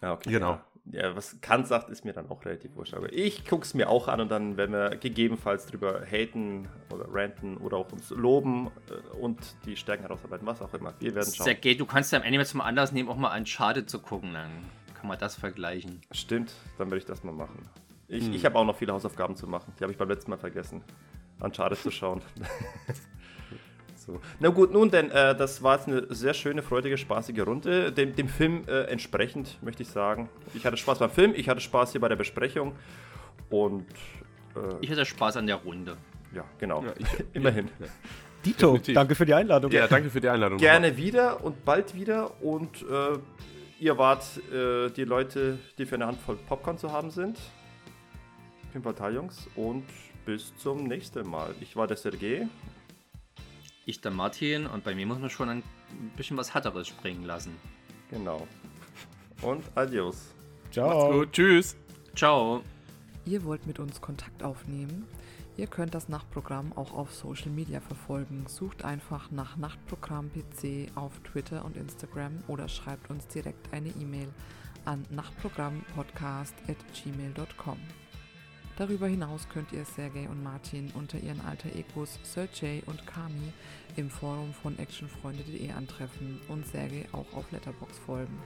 Ja, okay. Genau. Ja, ja was Kant sagt, ist mir dann auch relativ wurscht. Aber ich guck's mir auch an und dann werden wir gegebenenfalls drüber haten oder ranten oder auch uns loben äh, und die Stärken herausarbeiten, was auch immer. Wir werden schauen. Sergej, du kannst ja am Ende mal Anlass nehmen, auch mal an Schade zu gucken. Dann kann man das vergleichen. Stimmt, dann werde ich das mal machen. Ich, Hm. ich habe auch noch viele Hausaufgaben zu machen. Die habe ich beim letzten Mal vergessen. An Schade zu schauen. so. Na gut, nun denn, äh, das war jetzt eine sehr schöne, freudige, spaßige Runde. Dem, dem Film äh, entsprechend, möchte ich sagen. Ich hatte Spaß beim Film, ich hatte Spaß hier bei der Besprechung. Und äh, Ich hatte Spaß an der Runde. ja, genau. Ja, ich- Immerhin. Dito, Definitiv. danke für die Einladung. Ja, danke für die Einladung. Gerne wieder und bald wieder. Und äh, ihr wart äh, die Leute, die für eine Handvoll Popcorn zu haben sind. Pimpaltal-Jungs. Und bis zum nächsten Mal. Ich war der Sergej. Ich der Martin und bei mir muss man schon ein bisschen was Hatteres springen lassen. Genau. Und adios. Ciao. Gut, tschüss. Ciao. Ihr wollt mit uns Kontakt aufnehmen? Ihr könnt das Nachtprogramm auch auf Social Media verfolgen. Sucht einfach nach Nachtprogramm PC auf Twitter und Instagram oder schreibt uns direkt eine E-Mail an nachtprogrammpodcast.gmail.com. Darüber hinaus könnt ihr Sergej und Martin unter ihren alter Egos Sergej und Kami im Forum von actionfreunde.de antreffen und Sergej auch auf Letterbox folgen.